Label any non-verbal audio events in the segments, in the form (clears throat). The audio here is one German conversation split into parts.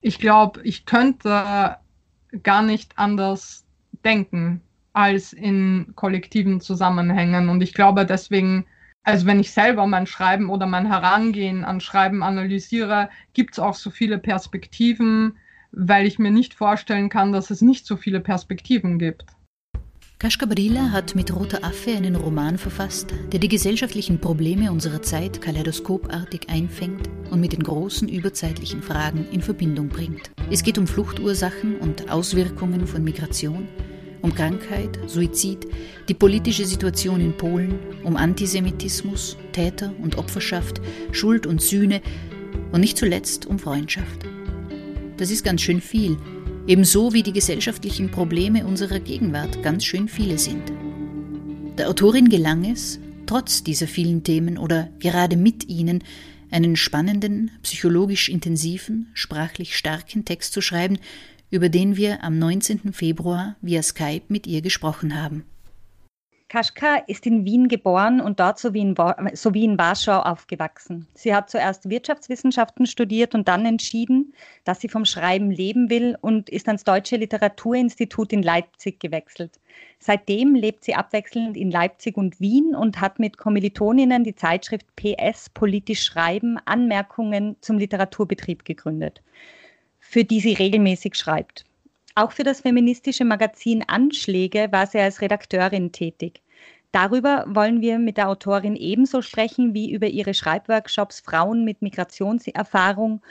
ich glaube, ich könnte gar nicht anders denken als in kollektiven Zusammenhängen. Und ich glaube deswegen, also wenn ich selber mein Schreiben oder mein Herangehen an Schreiben analysiere, gibt es auch so viele Perspektiven, weil ich mir nicht vorstellen kann, dass es nicht so viele Perspektiven gibt. Kaschka Brila hat mit Roter Affe einen Roman verfasst, der die gesellschaftlichen Probleme unserer Zeit kaleidoskopartig einfängt und mit den großen überzeitlichen Fragen in Verbindung bringt. Es geht um Fluchtursachen und Auswirkungen von Migration, um Krankheit, Suizid, die politische Situation in Polen, um Antisemitismus, Täter und Opferschaft, Schuld und Sühne und nicht zuletzt um Freundschaft. Das ist ganz schön viel, ebenso wie die gesellschaftlichen Probleme unserer Gegenwart ganz schön viele sind. Der Autorin gelang es, trotz dieser vielen Themen oder gerade mit ihnen, einen spannenden, psychologisch intensiven, sprachlich starken Text zu schreiben, über den wir am 19. Februar via Skype mit ihr gesprochen haben. Kaschka ist in Wien geboren und dort sowie in, sowie in Warschau aufgewachsen. Sie hat zuerst Wirtschaftswissenschaften studiert und dann entschieden, dass sie vom Schreiben leben will und ist ans Deutsche Literaturinstitut in Leipzig gewechselt. Seitdem lebt sie abwechselnd in Leipzig und Wien und hat mit Kommilitoninnen die Zeitschrift PS Politisch Schreiben Anmerkungen zum Literaturbetrieb gegründet, für die sie regelmäßig schreibt. Auch für das feministische Magazin Anschläge war sie als Redakteurin tätig. Darüber wollen wir mit der Autorin ebenso sprechen wie über ihre Schreibworkshops Frauen mit Migrationserfahrung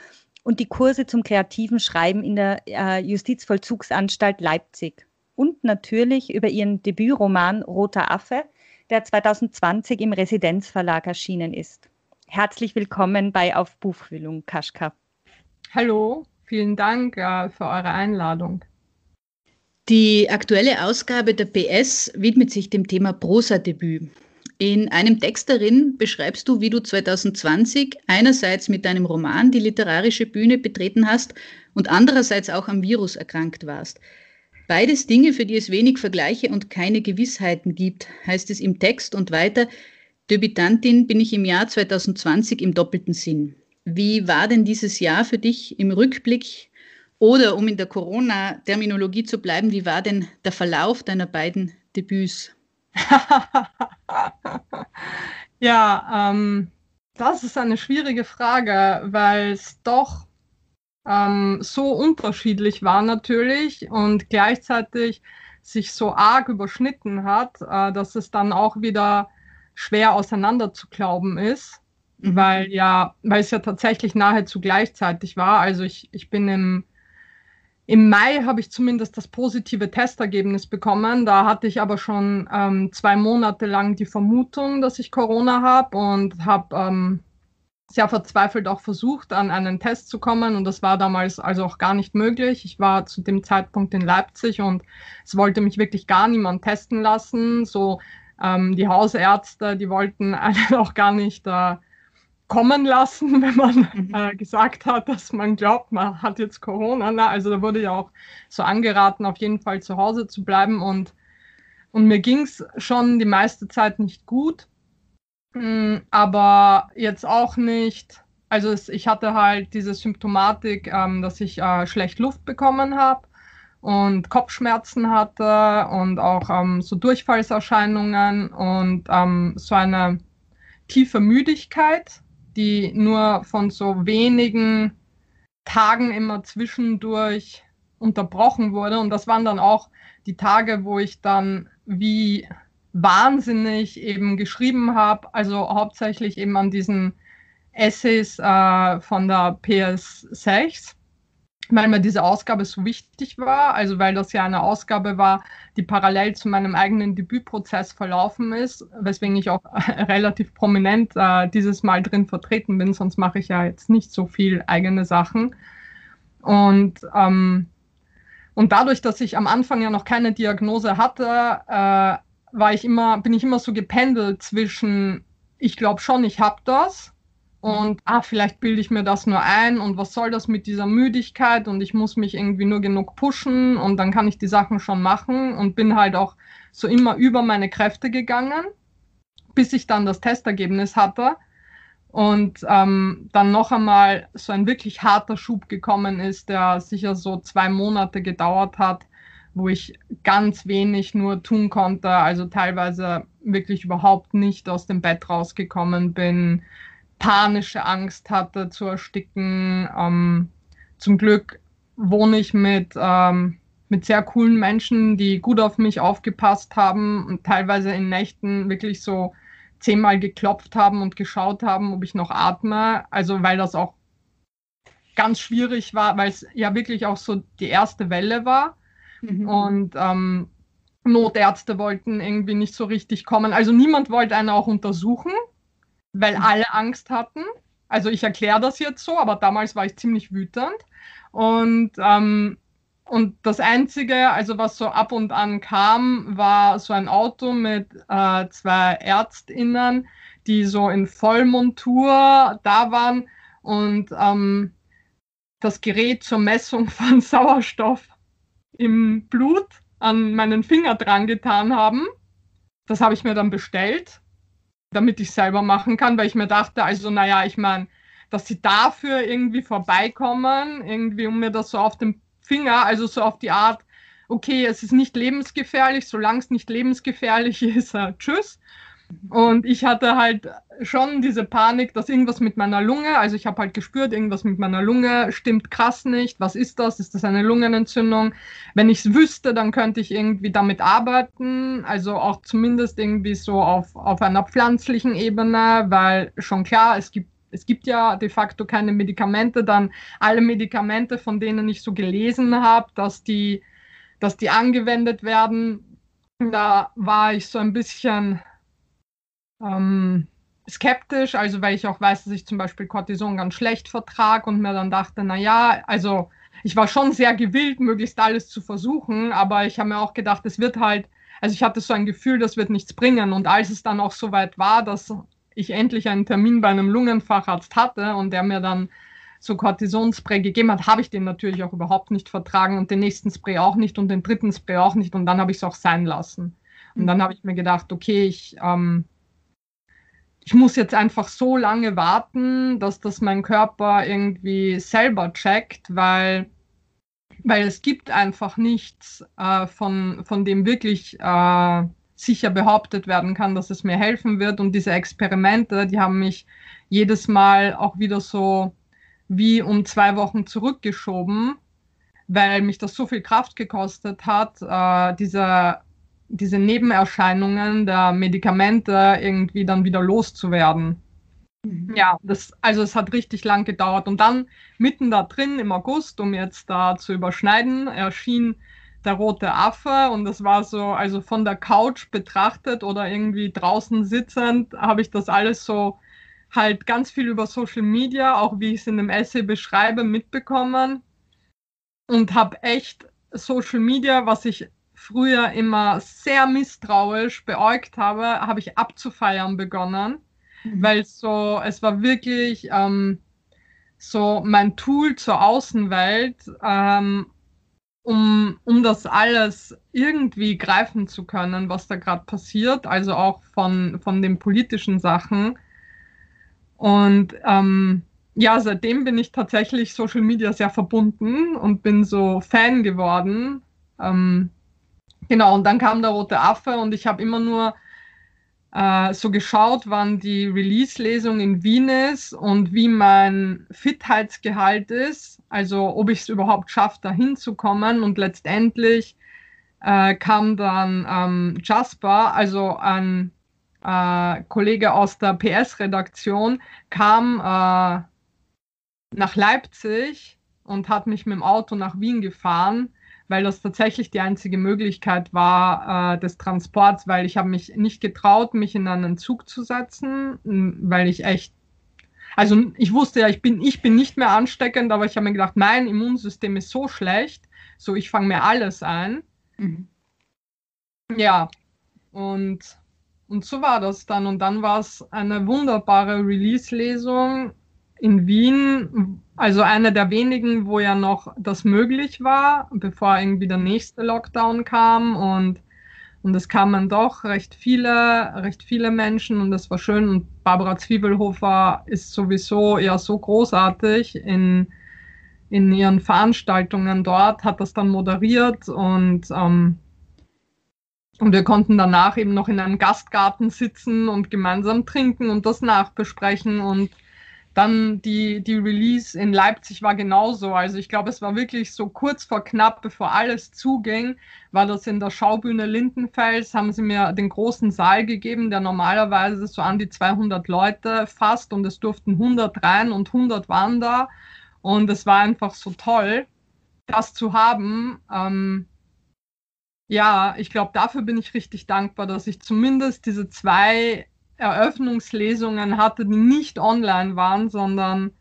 und die Kurse zum kreativen Schreiben in der äh, Justizvollzugsanstalt Leipzig. Und natürlich über ihren Debütroman Roter Affe, der 2020 im Residenzverlag erschienen ist. Herzlich willkommen bei Auf Buchfühlung, Kaschka. Hallo, vielen Dank äh, für eure Einladung. Die aktuelle Ausgabe der PS widmet sich dem Thema Prosa-Debüt. In einem Text darin beschreibst du, wie du 2020 einerseits mit deinem Roman die literarische Bühne betreten hast und andererseits auch am Virus erkrankt warst. Beides Dinge, für die es wenig Vergleiche und keine Gewissheiten gibt, heißt es im Text und weiter, Debütantin bin ich im Jahr 2020 im doppelten Sinn. Wie war denn dieses Jahr für dich im Rückblick oder um in der Corona-Terminologie zu bleiben, wie war denn der Verlauf deiner beiden Debüts? (laughs) ja, ähm, das ist eine schwierige Frage, weil es doch ähm, so unterschiedlich war natürlich und gleichzeitig sich so arg überschnitten hat, äh, dass es dann auch wieder schwer auseinander zu glauben ist, mhm. weil ja, weil es ja tatsächlich nahezu gleichzeitig war. Also ich, ich bin im im Mai habe ich zumindest das positive Testergebnis bekommen. Da hatte ich aber schon ähm, zwei Monate lang die Vermutung, dass ich Corona habe und habe ähm, sehr verzweifelt auch versucht, an einen Test zu kommen. Und das war damals also auch gar nicht möglich. Ich war zu dem Zeitpunkt in Leipzig und es wollte mich wirklich gar niemand testen lassen. So ähm, die Hausärzte, die wollten (laughs) einen auch gar nicht äh, kommen lassen, (laughs) wenn man mhm. äh, gesagt hat, dass man glaubt, man hat jetzt Corona. Na, also da wurde ja auch so angeraten, auf jeden Fall zu Hause zu bleiben. Und, und mir ging es schon die meiste Zeit nicht gut, mhm, aber jetzt auch nicht. Also es, ich hatte halt diese Symptomatik, ähm, dass ich äh, schlecht Luft bekommen habe und Kopfschmerzen hatte und auch ähm, so Durchfallserscheinungen und ähm, so eine tiefe Müdigkeit die nur von so wenigen Tagen immer zwischendurch unterbrochen wurde. Und das waren dann auch die Tage, wo ich dann wie wahnsinnig eben geschrieben habe, also hauptsächlich eben an diesen Essays äh, von der PS6 weil mir diese Ausgabe so wichtig war, also weil das ja eine Ausgabe war, die parallel zu meinem eigenen Debütprozess verlaufen ist, weswegen ich auch (laughs) relativ prominent äh, dieses Mal drin vertreten bin, sonst mache ich ja jetzt nicht so viel eigene Sachen. Und, ähm, und dadurch, dass ich am Anfang ja noch keine Diagnose hatte, äh, war ich immer, bin ich immer so gependelt zwischen, ich glaube schon, ich habe das und ah, vielleicht bilde ich mir das nur ein und was soll das mit dieser Müdigkeit? Und ich muss mich irgendwie nur genug pushen und dann kann ich die Sachen schon machen und bin halt auch so immer über meine Kräfte gegangen, bis ich dann das Testergebnis hatte. Und ähm, dann noch einmal so ein wirklich harter Schub gekommen ist, der sicher so zwei Monate gedauert hat, wo ich ganz wenig nur tun konnte, also teilweise wirklich überhaupt nicht aus dem Bett rausgekommen bin, panische Angst hatte zu ersticken. Ähm, zum Glück wohne ich mit, ähm, mit sehr coolen Menschen, die gut auf mich aufgepasst haben und teilweise in Nächten wirklich so zehnmal geklopft haben und geschaut haben, ob ich noch atme. Also weil das auch ganz schwierig war, weil es ja wirklich auch so die erste Welle war. Mhm. Und ähm, Notärzte wollten irgendwie nicht so richtig kommen. Also niemand wollte einen auch untersuchen, weil mhm. alle Angst hatten. Also ich erkläre das jetzt so, aber damals war ich ziemlich wütend. Und, ähm, und das Einzige, also was so ab und an kam, war so ein Auto mit äh, zwei Ärztinnen, die so in Vollmontur da waren und ähm, das Gerät zur Messung (laughs) von Sauerstoff im Blut an meinen Finger dran getan haben. Das habe ich mir dann bestellt, damit ich selber machen kann, weil ich mir dachte, also naja, ich meine, dass sie dafür irgendwie vorbeikommen, irgendwie um mir das so auf dem Finger, also so auf die Art, okay, es ist nicht lebensgefährlich, solange es nicht lebensgefährlich (laughs) ist, äh, tschüss. Und ich hatte halt schon diese Panik, dass irgendwas mit meiner Lunge, also ich habe halt gespürt, irgendwas mit meiner Lunge stimmt krass nicht. Was ist das? Ist das eine Lungenentzündung? Wenn ich es wüsste, dann könnte ich irgendwie damit arbeiten, also auch zumindest irgendwie so auf, auf einer pflanzlichen Ebene, weil schon klar, es gibt es gibt ja de facto keine Medikamente, dann alle Medikamente, von denen ich so gelesen habe, dass die, dass die angewendet werden, da war ich so ein bisschen ähm, skeptisch, also weil ich auch weiß, dass ich zum Beispiel Cortison ganz schlecht vertrage und mir dann dachte, naja, also ich war schon sehr gewillt, möglichst alles zu versuchen, aber ich habe mir auch gedacht, es wird halt, also ich hatte so ein Gefühl, das wird nichts bringen. Und als es dann auch soweit war, dass ich endlich einen Termin bei einem Lungenfacharzt hatte und der mir dann so Cortisonspray gegeben hat, habe ich den natürlich auch überhaupt nicht vertragen und den nächsten Spray auch nicht und den dritten Spray auch nicht und dann habe ich es auch sein lassen. Und dann habe ich mir gedacht, okay, ich ähm, ich muss jetzt einfach so lange warten, dass das mein Körper irgendwie selber checkt, weil, weil es gibt einfach nichts, äh, von, von dem wirklich äh, sicher behauptet werden kann, dass es mir helfen wird. Und diese Experimente, die haben mich jedes Mal auch wieder so wie um zwei Wochen zurückgeschoben, weil mich das so viel Kraft gekostet hat, äh, diese diese Nebenerscheinungen der Medikamente irgendwie dann wieder loszuwerden. Mhm. Ja, das, also es hat richtig lang gedauert. Und dann mitten da drin im August, um jetzt da zu überschneiden, erschien der rote Affe und das war so, also von der Couch betrachtet oder irgendwie draußen sitzend, habe ich das alles so halt ganz viel über Social Media, auch wie ich es in dem Essay beschreibe, mitbekommen und habe echt Social Media, was ich früher immer sehr misstrauisch beäugt habe, habe ich abzufeiern begonnen, mhm. weil so, es war wirklich ähm, so mein Tool zur Außenwelt, ähm, um, um das alles irgendwie greifen zu können, was da gerade passiert, also auch von, von den politischen Sachen. Und ähm, ja, seitdem bin ich tatsächlich Social Media sehr verbunden und bin so Fan geworden. Ähm, Genau, und dann kam der rote Affe und ich habe immer nur äh, so geschaut, wann die Release-Lesung in Wien ist und wie mein Fitheitsgehalt ist, also ob ich es überhaupt schaffe, da hinzukommen. Und letztendlich äh, kam dann ähm, Jasper, also ein äh, Kollege aus der PS-Redaktion, kam äh, nach Leipzig und hat mich mit dem Auto nach Wien gefahren weil das tatsächlich die einzige Möglichkeit war äh, des Transports, weil ich habe mich nicht getraut, mich in einen Zug zu setzen, weil ich echt, also ich wusste ja, ich bin, ich bin nicht mehr ansteckend, aber ich habe mir gedacht, mein Immunsystem ist so schlecht, so ich fange mir alles ein. Mhm. Ja, und, und so war das dann. Und dann war es eine wunderbare Release-Lesung in Wien, also eine der wenigen, wo ja noch das möglich war, bevor irgendwie der nächste Lockdown kam. Und Und es kamen doch recht viele, recht viele Menschen und das war schön. Und Barbara Zwiebelhofer ist sowieso ja so großartig in, in ihren Veranstaltungen dort, hat das dann moderiert und, ähm, und wir konnten danach eben noch in einem Gastgarten sitzen und gemeinsam trinken und das nachbesprechen und dann die, die Release in Leipzig war genauso. Also ich glaube, es war wirklich so kurz vor knapp, bevor alles zuging, war das in der Schaubühne Lindenfels, haben sie mir den großen Saal gegeben, der normalerweise so an die 200 Leute fasst und es durften 100 rein und 100 waren da. Und es war einfach so toll, das zu haben. Ähm, ja, ich glaube, dafür bin ich richtig dankbar, dass ich zumindest diese zwei Eröffnungslesungen hatte, die nicht online waren, sondern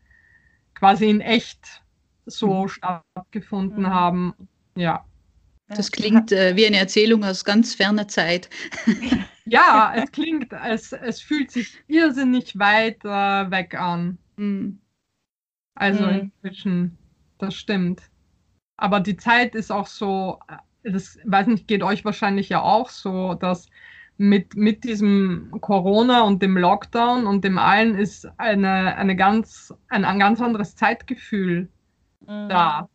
quasi in echt so mhm. stattgefunden mhm. haben. Ja. Das klingt äh, wie eine Erzählung aus ganz ferner Zeit. (laughs) ja, es klingt, es, es fühlt sich irrsinnig weit äh, weg an. Mhm. Also mhm. inzwischen, das stimmt. Aber die Zeit ist auch so, äh, das weiß nicht, geht euch wahrscheinlich ja auch so, dass mit, mit diesem Corona und dem Lockdown und dem allen ist eine, eine ganz, ein, ein ganz anderes Zeitgefühl mhm. da.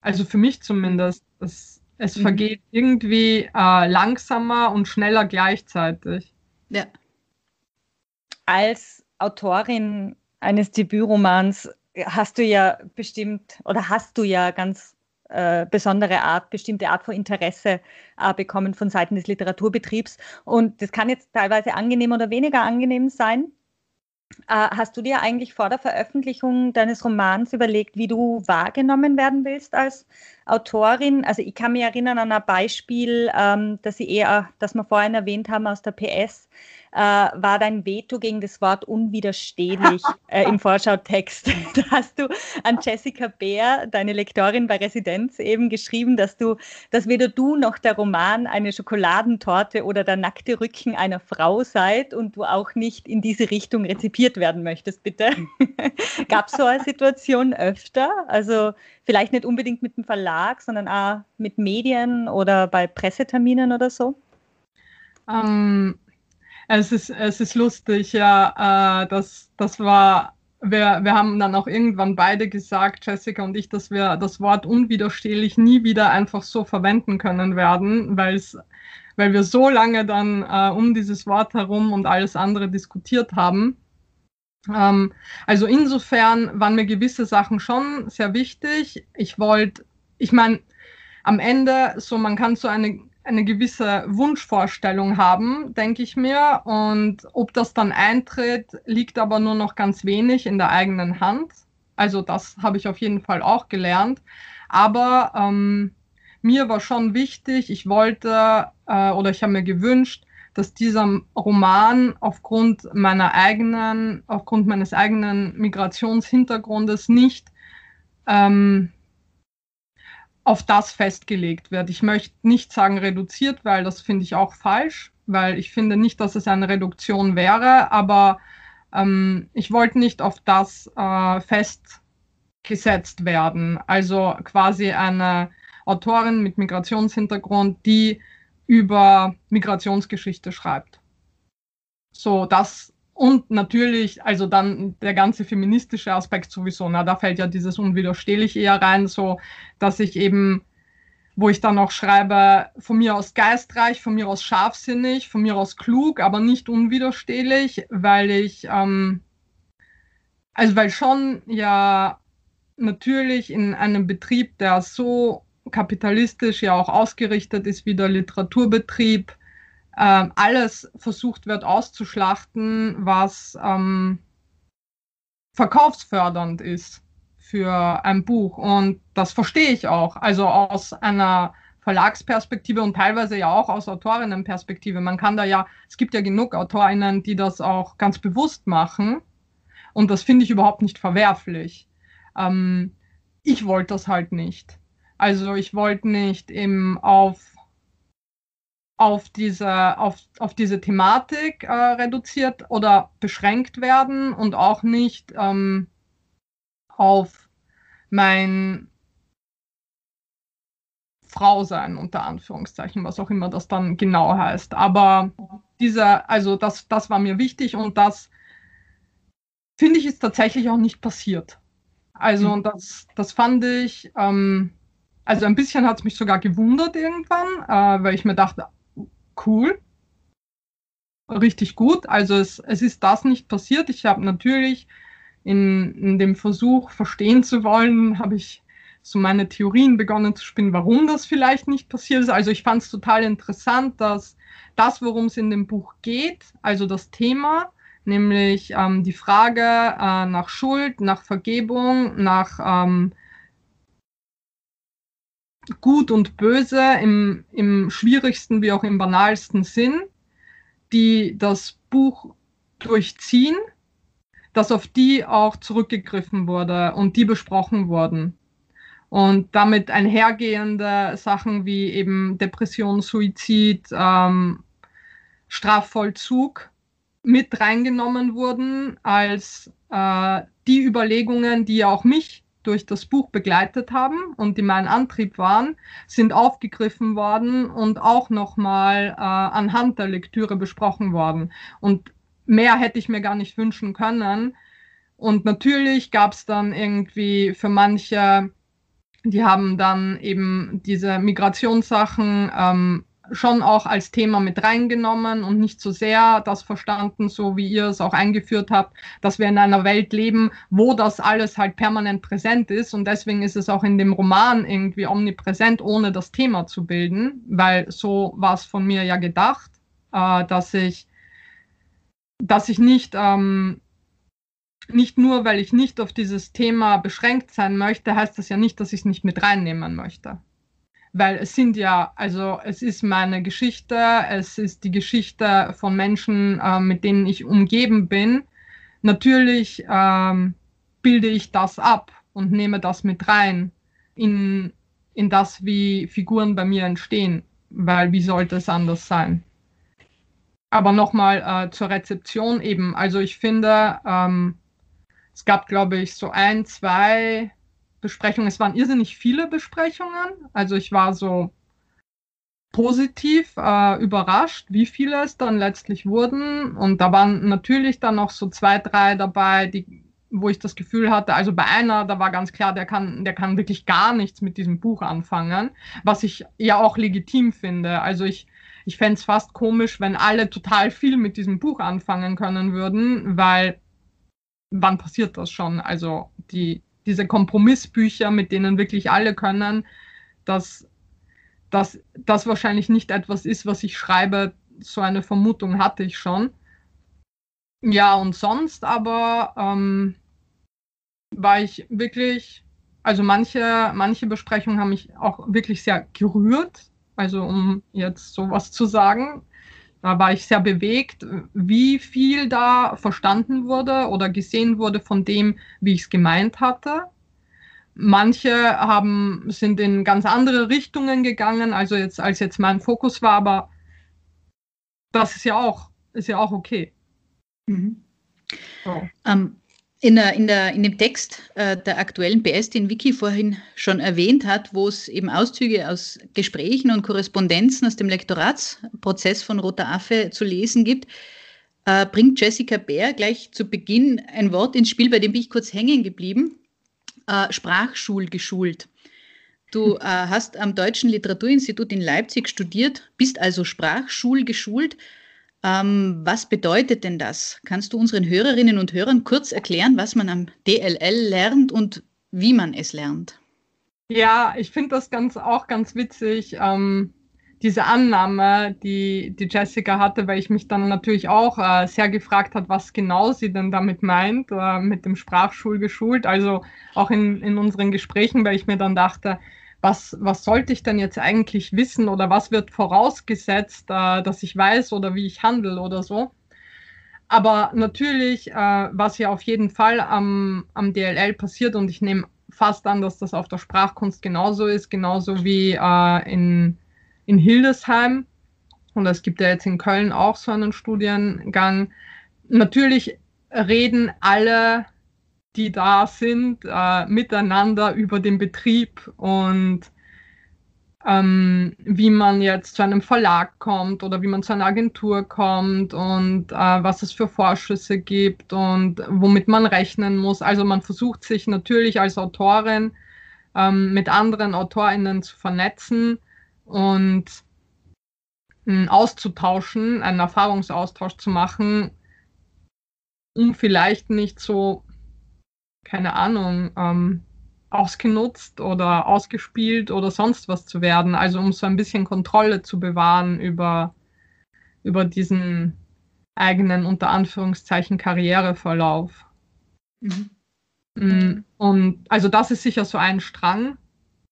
Also für mich zumindest. Es, es mhm. vergeht irgendwie äh, langsamer und schneller gleichzeitig. Ja. Als Autorin eines Debütromans hast du ja bestimmt oder hast du ja ganz äh, besondere Art, bestimmte Art von Interesse äh, bekommen von Seiten des Literaturbetriebs. Und das kann jetzt teilweise angenehm oder weniger angenehm sein. Äh, hast du dir eigentlich vor der Veröffentlichung deines Romans überlegt, wie du wahrgenommen werden willst als Autorin? Also ich kann mich erinnern an ein Beispiel, ähm, das, ich eher, das wir vorhin erwähnt haben aus der PS äh, war dein Veto gegen das Wort unwiderstehlich (laughs) äh, im Vorschautext. (laughs) da hast du an Jessica Bär, deine Lektorin bei Residenz, eben geschrieben, dass du, dass weder du noch der Roman eine Schokoladentorte oder der nackte Rücken einer Frau seid und du auch nicht in diese Richtung rezipiert werden möchtest, bitte. (laughs) Gab es so eine Situation öfter? Also vielleicht nicht unbedingt mit dem Verlag, sondern auch mit Medien oder bei Presseterminen oder so? Ähm, es ist, es ist lustig, ja. Äh, das, das war, wir, wir haben dann auch irgendwann beide gesagt, Jessica und ich, dass wir das Wort unwiderstehlich nie wieder einfach so verwenden können werden, weil es weil wir so lange dann äh, um dieses Wort herum und alles andere diskutiert haben. Ähm, also insofern waren mir gewisse Sachen schon sehr wichtig. Ich wollte, ich meine, am Ende, so man kann so eine eine gewisse Wunschvorstellung haben, denke ich mir. Und ob das dann eintritt, liegt aber nur noch ganz wenig in der eigenen Hand. Also das habe ich auf jeden Fall auch gelernt. Aber ähm, mir war schon wichtig, ich wollte äh, oder ich habe mir gewünscht, dass dieser Roman aufgrund meiner eigenen, aufgrund meines eigenen Migrationshintergrundes nicht ähm, auf das festgelegt wird. Ich möchte nicht sagen reduziert, weil das finde ich auch falsch, weil ich finde nicht, dass es eine Reduktion wäre, aber ähm, ich wollte nicht auf das äh, festgesetzt werden. Also quasi eine Autorin mit Migrationshintergrund, die über Migrationsgeschichte schreibt. So, das und natürlich, also dann der ganze feministische Aspekt sowieso, na, da fällt ja dieses unwiderstehlich eher rein, so dass ich eben, wo ich dann auch schreibe, von mir aus geistreich, von mir aus scharfsinnig, von mir aus klug, aber nicht unwiderstehlich, weil ich, ähm, also weil schon ja natürlich in einem Betrieb, der so kapitalistisch ja auch ausgerichtet ist wie der Literaturbetrieb, ähm, alles versucht wird auszuschlachten, was ähm, verkaufsfördernd ist für ein Buch. Und das verstehe ich auch. Also aus einer Verlagsperspektive und teilweise ja auch aus Autorinnenperspektive. Man kann da ja, es gibt ja genug Autorinnen, die das auch ganz bewusst machen. Und das finde ich überhaupt nicht verwerflich. Ähm, ich wollte das halt nicht. Also ich wollte nicht eben auf auf diese, auf, auf diese Thematik äh, reduziert oder beschränkt werden und auch nicht ähm, auf mein Frau sein, unter Anführungszeichen, was auch immer das dann genau heißt. Aber dieser, also das, das war mir wichtig und das finde ich ist tatsächlich auch nicht passiert. Also mhm. und das, das fand ich, ähm, also ein bisschen hat es mich sogar gewundert irgendwann, äh, weil ich mir dachte, cool, richtig gut. Also es, es ist das nicht passiert. Ich habe natürlich in, in dem Versuch, verstehen zu wollen, habe ich so meine Theorien begonnen zu spinnen, warum das vielleicht nicht passiert ist. Also ich fand es total interessant, dass das, worum es in dem Buch geht, also das Thema, nämlich ähm, die Frage äh, nach Schuld, nach Vergebung, nach ähm, Gut und Böse im, im schwierigsten wie auch im banalsten Sinn, die das Buch durchziehen, dass auf die auch zurückgegriffen wurde und die besprochen wurden. Und damit einhergehende Sachen wie eben Depression, Suizid, ähm, Strafvollzug mit reingenommen wurden als äh, die Überlegungen, die auch mich durch das Buch begleitet haben und die mein Antrieb waren, sind aufgegriffen worden und auch nochmal äh, anhand der Lektüre besprochen worden. Und mehr hätte ich mir gar nicht wünschen können. Und natürlich gab es dann irgendwie für manche die haben dann eben diese Migrationssachen ähm, schon auch als Thema mit reingenommen und nicht so sehr das verstanden, so wie ihr es auch eingeführt habt, dass wir in einer Welt leben, wo das alles halt permanent präsent ist. Und deswegen ist es auch in dem Roman irgendwie omnipräsent, ohne das Thema zu bilden, weil so war es von mir ja gedacht, äh, dass ich dass ich nicht ähm, nicht nur, weil ich nicht auf dieses Thema beschränkt sein möchte, heißt das ja nicht, dass ich es nicht mit reinnehmen möchte. Weil es sind ja, also es ist meine Geschichte, es ist die Geschichte von Menschen, äh, mit denen ich umgeben bin. Natürlich ähm, bilde ich das ab und nehme das mit rein in, in das, wie Figuren bei mir entstehen, weil wie sollte es anders sein? Aber nochmal äh, zur Rezeption eben. Also ich finde, ähm, es gab, glaube ich, so ein, zwei Besprechungen. Es waren irrsinnig viele Besprechungen. Also ich war so positiv äh, überrascht, wie viele es dann letztlich wurden. Und da waren natürlich dann noch so zwei, drei dabei, die, wo ich das Gefühl hatte, also bei einer, da war ganz klar, der kann, der kann wirklich gar nichts mit diesem Buch anfangen, was ich ja auch legitim finde. Also ich, ich fände es fast komisch, wenn alle total viel mit diesem Buch anfangen können würden, weil wann passiert das schon? Also die, diese Kompromissbücher, mit denen wirklich alle können, dass das wahrscheinlich nicht etwas ist, was ich schreibe. So eine Vermutung hatte ich schon. Ja, und sonst aber ähm, war ich wirklich, also manche, manche Besprechungen haben mich auch wirklich sehr gerührt, also um jetzt sowas zu sagen. Da war ich sehr bewegt, wie viel da verstanden wurde oder gesehen wurde von dem, wie ich es gemeint hatte. Manche haben, sind in ganz andere Richtungen gegangen, also jetzt, als jetzt mein Fokus war, aber das ist ja auch, ist ja auch okay. Mhm. So. Ähm, in, der, in, der, in dem Text äh, der aktuellen PS, den Vicky vorhin schon erwähnt hat, wo es eben Auszüge aus Gesprächen und Korrespondenzen aus dem Lektoratsprozess von Roter Affe zu lesen gibt, äh, bringt Jessica Bär gleich zu Beginn ein Wort ins Spiel, bei dem bin ich kurz hängen geblieben. Äh, Sprachschul geschult. Du äh, hast am Deutschen Literaturinstitut in Leipzig studiert, bist also Sprachschul geschult. Ähm, was bedeutet denn das? Kannst du unseren Hörerinnen und Hörern kurz erklären, was man am DLL lernt und wie man es lernt? Ja, ich finde das ganz, auch ganz witzig, ähm, diese Annahme, die, die Jessica hatte, weil ich mich dann natürlich auch äh, sehr gefragt hat, was genau sie denn damit meint, äh, mit dem Sprachschul geschult. Also auch in, in unseren Gesprächen, weil ich mir dann dachte, was, was sollte ich denn jetzt eigentlich wissen oder was wird vorausgesetzt, äh, dass ich weiß oder wie ich handle oder so. Aber natürlich, äh, was ja auf jeden Fall am, am DLL passiert und ich nehme fast an, dass das auf der Sprachkunst genauso ist, genauso wie äh, in, in Hildesheim. Und es gibt ja jetzt in Köln auch so einen Studiengang. Natürlich reden alle die da sind, äh, miteinander über den Betrieb und ähm, wie man jetzt zu einem Verlag kommt oder wie man zu einer Agentur kommt und äh, was es für Vorschüsse gibt und womit man rechnen muss. Also man versucht sich natürlich als Autorin ähm, mit anderen AutorInnen zu vernetzen und äh, auszutauschen, einen Erfahrungsaustausch zu machen, um vielleicht nicht so, keine Ahnung, ähm, ausgenutzt oder ausgespielt oder sonst was zu werden. Also um so ein bisschen Kontrolle zu bewahren über, über diesen eigenen, unter Anführungszeichen, Karriereverlauf. Mhm. Mm, und also das ist sicher so ein Strang,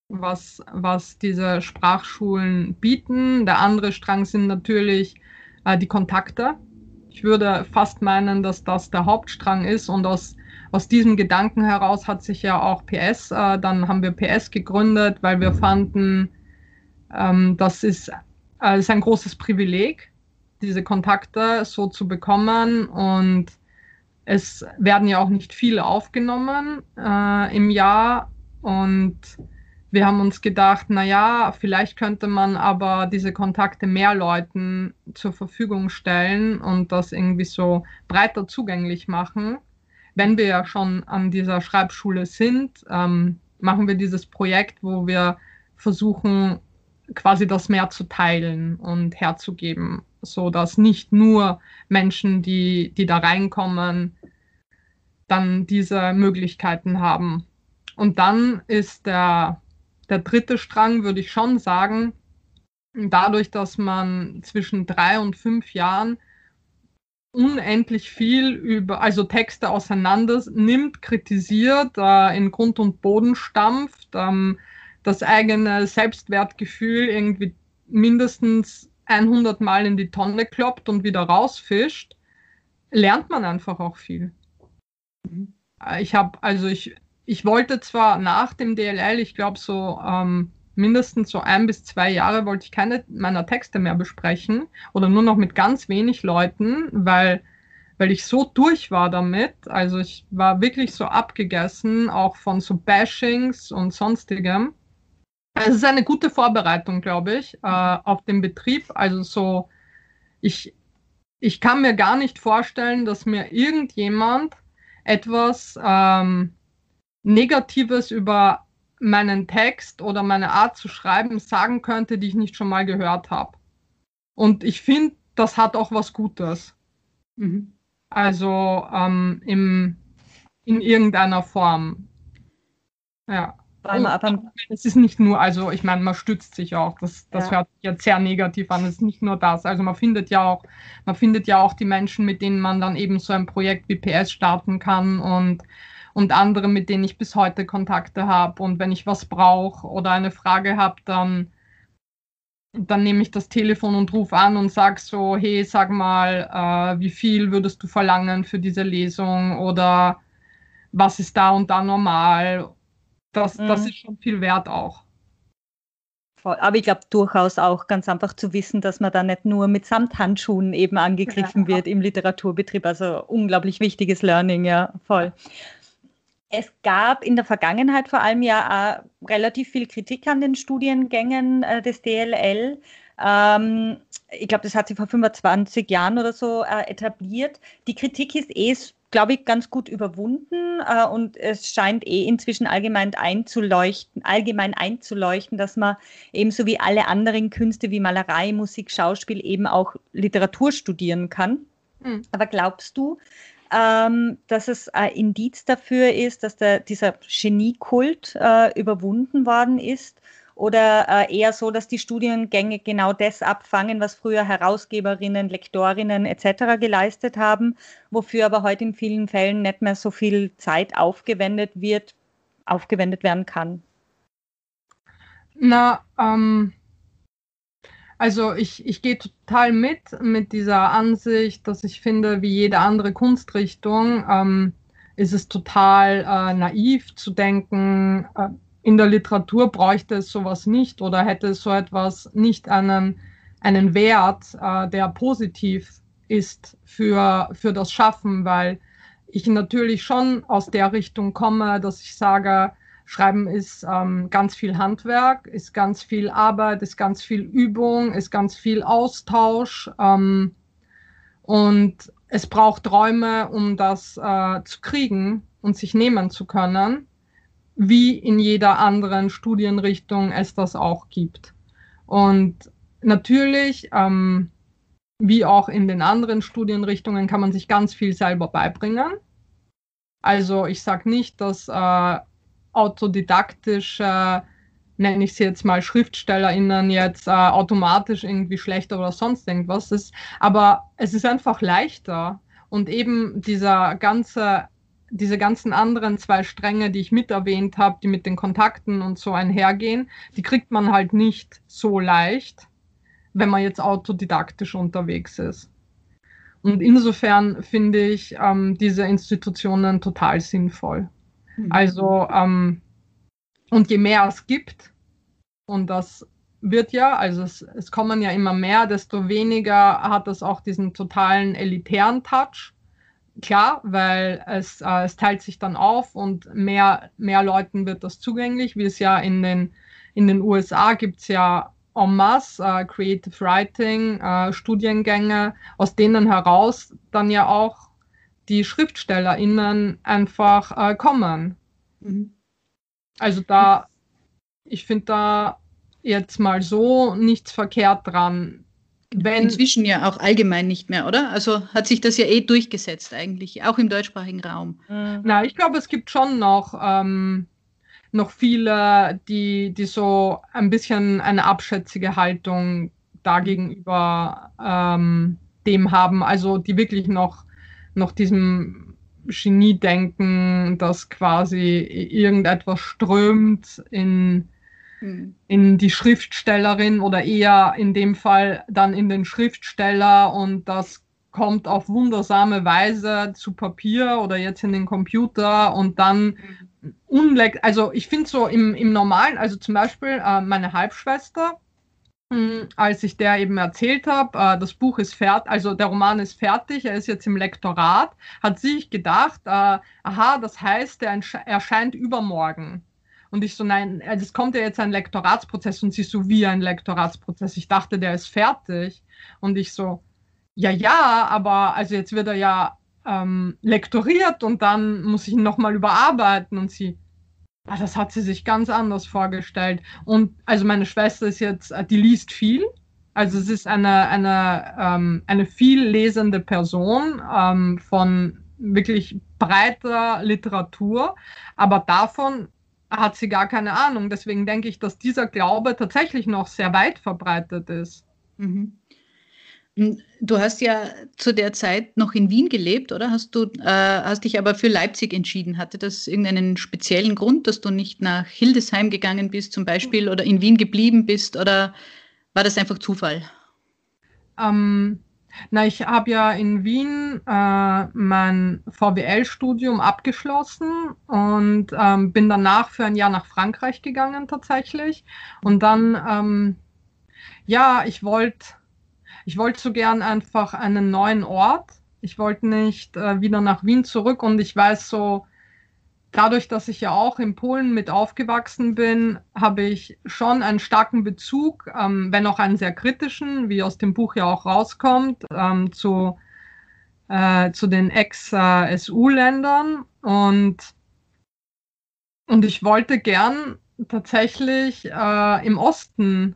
was, was diese Sprachschulen bieten. Der andere Strang sind natürlich äh, die Kontakte. Ich würde fast meinen, dass das der Hauptstrang ist und aus aus diesem Gedanken heraus hat sich ja auch PS, äh, dann haben wir PS gegründet, weil wir fanden, ähm, das ist, äh, ist ein großes Privileg, diese Kontakte so zu bekommen und es werden ja auch nicht viele aufgenommen äh, im Jahr und wir haben uns gedacht, naja, vielleicht könnte man aber diese Kontakte mehr Leuten zur Verfügung stellen und das irgendwie so breiter zugänglich machen wenn wir ja schon an dieser Schreibschule sind, ähm, machen wir dieses Projekt, wo wir versuchen, quasi das mehr zu teilen und herzugeben, so dass nicht nur Menschen, die, die da reinkommen, dann diese Möglichkeiten haben. Und dann ist der, der dritte Strang, würde ich schon sagen, dadurch, dass man zwischen drei und fünf Jahren unendlich viel über, also Texte auseinander nimmt, kritisiert, äh, in Grund und Boden stampft, ähm, das eigene Selbstwertgefühl irgendwie mindestens 100 Mal in die Tonne kloppt und wieder rausfischt, lernt man einfach auch viel. Mhm. Ich habe, also ich, ich wollte zwar nach dem DLL, ich glaube so ähm, mindestens so ein bis zwei Jahre wollte ich keine meiner Texte mehr besprechen oder nur noch mit ganz wenig Leuten, weil, weil ich so durch war damit. Also ich war wirklich so abgegessen, auch von so Bashings und sonstigem. Also es ist eine gute Vorbereitung, glaube ich, äh, auf den Betrieb. Also so, ich, ich kann mir gar nicht vorstellen, dass mir irgendjemand etwas ähm, Negatives über meinen Text oder meine Art zu schreiben sagen könnte, die ich nicht schon mal gehört habe. Und ich finde, das hat auch was Gutes. Mhm. Also ähm, im, in irgendeiner Form. Ja. Und, es ist nicht nur, also ich meine, man stützt sich auch. Das, das ja. hört sich jetzt sehr negativ an. Es ist nicht nur das. Also man findet ja auch, man findet ja auch die Menschen, mit denen man dann eben so ein Projekt wie PS starten kann und und andere, mit denen ich bis heute Kontakte habe. Und wenn ich was brauche oder eine Frage habe, dann, dann nehme ich das Telefon und rufe an und sage so, hey, sag mal, äh, wie viel würdest du verlangen für diese Lesung oder was ist da und da normal? Das, mhm. das ist schon viel wert auch. Aber ich glaube durchaus auch ganz einfach zu wissen, dass man da nicht nur mit Samthandschuhen eben angegriffen ja. wird im Literaturbetrieb. Also unglaublich wichtiges Learning, ja, voll. Es gab in der Vergangenheit vor allem ja auch relativ viel Kritik an den Studiengängen äh, des DLL. Ähm, ich glaube, das hat sich vor 25 Jahren oder so äh, etabliert. Die Kritik ist eh, glaube ich, ganz gut überwunden äh, und es scheint eh inzwischen allgemein einzuleuchten, allgemein einzuleuchten, dass man ebenso wie alle anderen Künste wie Malerei, Musik, Schauspiel eben auch Literatur studieren kann. Mhm. Aber glaubst du, ähm, dass es ein Indiz dafür ist, dass der, dieser Geniekult äh, überwunden worden ist? Oder äh, eher so, dass die Studiengänge genau das abfangen, was früher Herausgeberinnen, Lektorinnen etc. geleistet haben, wofür aber heute in vielen Fällen nicht mehr so viel Zeit aufgewendet wird, aufgewendet werden kann? Na, ähm, also ich, ich gehe total mit mit dieser Ansicht, dass ich finde, wie jede andere Kunstrichtung ähm, ist es total äh, naiv zu denken, äh, in der Literatur bräuchte es sowas nicht oder hätte so etwas nicht einen, einen Wert, äh, der positiv ist für, für das Schaffen, weil ich natürlich schon aus der Richtung komme, dass ich sage, Schreiben ist ähm, ganz viel Handwerk, ist ganz viel Arbeit, ist ganz viel Übung, ist ganz viel Austausch. Ähm, und es braucht Räume, um das äh, zu kriegen und sich nehmen zu können, wie in jeder anderen Studienrichtung es das auch gibt. Und natürlich, ähm, wie auch in den anderen Studienrichtungen, kann man sich ganz viel selber beibringen. Also ich sage nicht, dass äh, autodidaktische nenne ich sie jetzt mal SchriftstellerInnen jetzt äh, automatisch irgendwie schlechter oder sonst irgendwas ist. Aber es ist einfach leichter. Und eben dieser ganze, diese ganzen anderen zwei Stränge, die ich mit erwähnt habe, die mit den Kontakten und so einhergehen, die kriegt man halt nicht so leicht, wenn man jetzt autodidaktisch unterwegs ist. Und insofern finde ich ähm, diese Institutionen total sinnvoll. Mhm. Also ähm, und je mehr es gibt, und das wird ja, also es, es kommen ja immer mehr, desto weniger hat es auch diesen totalen elitären Touch. Klar, weil es, äh, es teilt sich dann auf und mehr, mehr Leuten wird das zugänglich, wie es ja in den, in den USA gibt es ja en masse äh, Creative Writing äh, Studiengänge, aus denen heraus dann ja auch die SchriftstellerInnen einfach äh, kommen. Mhm. Also da, ich finde da jetzt mal so nichts verkehrt dran. Wenn Inzwischen ja auch allgemein nicht mehr, oder? Also hat sich das ja eh durchgesetzt eigentlich, auch im deutschsprachigen Raum. Mhm. Na, ich glaube, es gibt schon noch, ähm, noch viele, die, die so ein bisschen eine abschätzige Haltung dagegenüber ähm, dem haben, also die wirklich noch, noch diesem Genie-Denken, dass quasi irgendetwas strömt in, hm. in die Schriftstellerin oder eher in dem Fall dann in den Schriftsteller und das kommt auf wundersame Weise zu Papier oder jetzt in den Computer und dann hm. unleck, also ich finde so im, im Normalen, also zum Beispiel äh, meine Halbschwester, als ich der eben erzählt habe, äh, das Buch ist fertig, also der Roman ist fertig, er ist jetzt im Lektorat, hat sich gedacht, äh, aha, das heißt, er erscheint übermorgen. Und ich so, nein, es also kommt ja jetzt ein Lektoratsprozess und sie so, wie ein Lektoratsprozess. Ich dachte, der ist fertig. Und ich so, ja, ja, aber also jetzt wird er ja ähm, lektoriert und dann muss ich ihn nochmal überarbeiten. Und sie, Ah, das hat sie sich ganz anders vorgestellt. Und also meine Schwester ist jetzt, äh, die liest viel. Also es ist eine, eine, ähm, eine viel lesende Person ähm, von wirklich breiter Literatur. Aber davon hat sie gar keine Ahnung. Deswegen denke ich, dass dieser Glaube tatsächlich noch sehr weit verbreitet ist. Mhm. Du hast ja zu der Zeit noch in Wien gelebt, oder? Hast du äh, hast dich aber für Leipzig entschieden? Hatte das irgendeinen speziellen Grund, dass du nicht nach Hildesheim gegangen bist, zum Beispiel, oder in Wien geblieben bist, oder war das einfach Zufall? Ähm, na, ich habe ja in Wien äh, mein VWL-Studium abgeschlossen und ähm, bin danach für ein Jahr nach Frankreich gegangen tatsächlich. Und dann, ähm, ja, ich wollte ich wollte so gern einfach einen neuen Ort. Ich wollte nicht äh, wieder nach Wien zurück und ich weiß so, dadurch, dass ich ja auch in Polen mit aufgewachsen bin, habe ich schon einen starken Bezug, ähm, wenn auch einen sehr kritischen, wie aus dem Buch ja auch rauskommt, ähm, zu, äh, zu den Ex-SU-Ländern. Und, und ich wollte gern tatsächlich äh, im Osten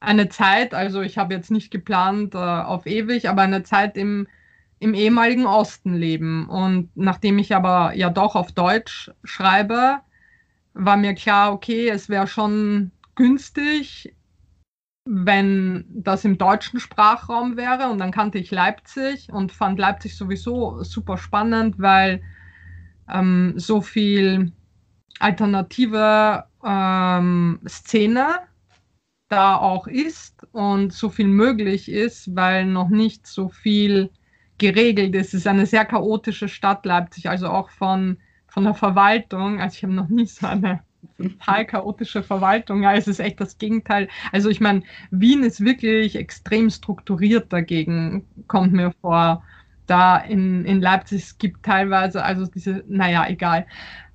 eine Zeit, also ich habe jetzt nicht geplant äh, auf ewig, aber eine Zeit im, im ehemaligen Osten leben. Und nachdem ich aber ja doch auf Deutsch schreibe, war mir klar, okay, es wäre schon günstig, wenn das im deutschen Sprachraum wäre. Und dann kannte ich Leipzig und fand Leipzig sowieso super spannend, weil ähm, so viel alternative ähm, Szene da auch ist und so viel möglich ist, weil noch nicht so viel geregelt ist. Es ist eine sehr chaotische Stadt Leipzig, also auch von, von der Verwaltung. Also ich habe noch nie so eine total chaotische Verwaltung. Ja, es ist echt das Gegenteil. Also ich meine, Wien ist wirklich extrem strukturiert dagegen, kommt mir vor. Da in, in Leipzig es gibt teilweise, also diese, naja, egal.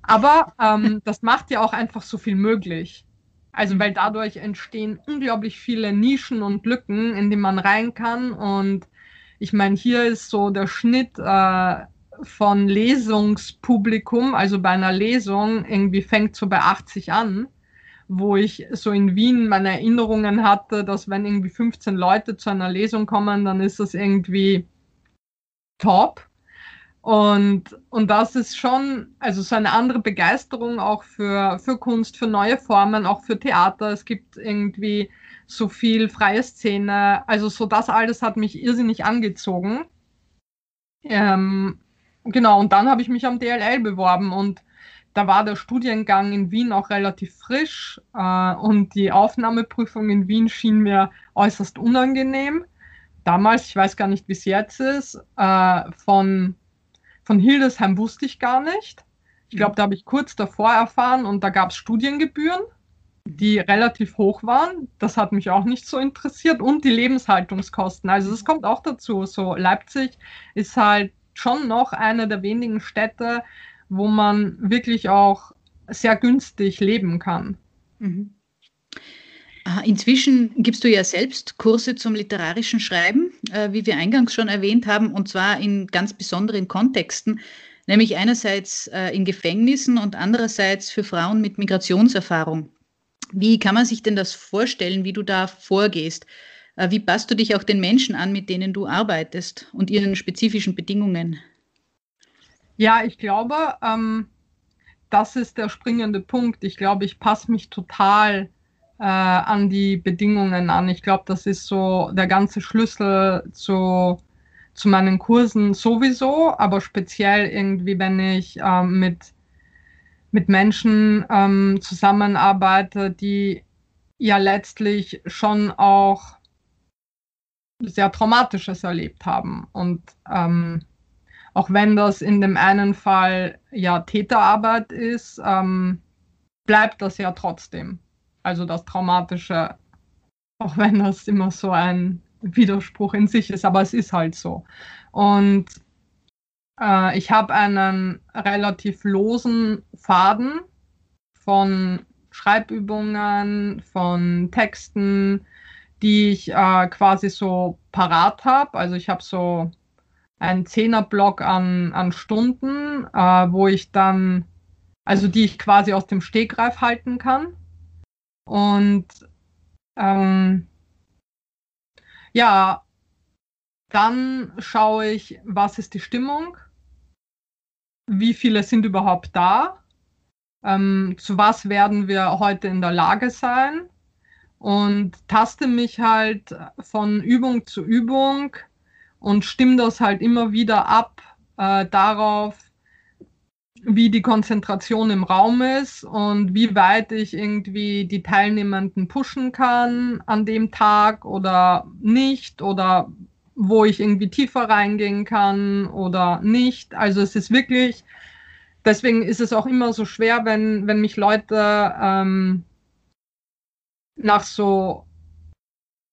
Aber ähm, das macht ja auch einfach so viel möglich. Also weil dadurch entstehen unglaublich viele Nischen und Lücken, in die man rein kann. Und ich meine, hier ist so der Schnitt äh, von Lesungspublikum, also bei einer Lesung irgendwie fängt so bei 80 an, wo ich so in Wien meine Erinnerungen hatte, dass wenn irgendwie 15 Leute zu einer Lesung kommen, dann ist das irgendwie top. Und, und das ist schon, also so eine andere Begeisterung auch für, für Kunst, für neue Formen, auch für Theater. Es gibt irgendwie so viel freie Szene. Also so das alles hat mich irrsinnig angezogen. Ähm, genau, und dann habe ich mich am DLL beworben und da war der Studiengang in Wien auch relativ frisch äh, und die Aufnahmeprüfung in Wien schien mir äußerst unangenehm. Damals, ich weiß gar nicht, wie es jetzt ist, äh, von von Hildesheim wusste ich gar nicht. Ich glaube, da habe ich kurz davor erfahren und da gab es Studiengebühren, die relativ hoch waren. Das hat mich auch nicht so interessiert und die Lebenshaltungskosten. Also das kommt auch dazu. So Leipzig ist halt schon noch eine der wenigen Städte, wo man wirklich auch sehr günstig leben kann. Mhm. Inzwischen gibst du ja selbst Kurse zum literarischen Schreiben, äh, wie wir eingangs schon erwähnt haben, und zwar in ganz besonderen Kontexten, nämlich einerseits äh, in Gefängnissen und andererseits für Frauen mit Migrationserfahrung. Wie kann man sich denn das vorstellen, wie du da vorgehst? Äh, wie passt du dich auch den Menschen an, mit denen du arbeitest und ihren spezifischen Bedingungen? Ja, ich glaube, ähm, das ist der springende Punkt. Ich glaube, ich passe mich total äh, an die Bedingungen an. Ich glaube, das ist so der ganze Schlüssel zu, zu meinen Kursen sowieso, aber speziell irgendwie, wenn ich ähm, mit, mit Menschen ähm, zusammenarbeite, die ja letztlich schon auch sehr Traumatisches erlebt haben. Und ähm, auch wenn das in dem einen Fall ja Täterarbeit ist, ähm, bleibt das ja trotzdem also das Traumatische, auch wenn das immer so ein Widerspruch in sich ist, aber es ist halt so. Und äh, ich habe einen relativ losen Faden von Schreibübungen, von Texten, die ich äh, quasi so parat habe. Also ich habe so einen Zehnerblock an, an Stunden, äh, wo ich dann, also die ich quasi aus dem Stegreif halten kann. Und ähm, ja, dann schaue ich, was ist die Stimmung, wie viele sind überhaupt da, ähm, zu was werden wir heute in der Lage sein? Und taste mich halt von Übung zu Übung und stimme das halt immer wieder ab äh, darauf, wie die Konzentration im Raum ist und wie weit ich irgendwie die Teilnehmenden pushen kann an dem Tag oder nicht oder wo ich irgendwie tiefer reingehen kann oder nicht. Also es ist wirklich, deswegen ist es auch immer so schwer, wenn, wenn mich Leute ähm, nach so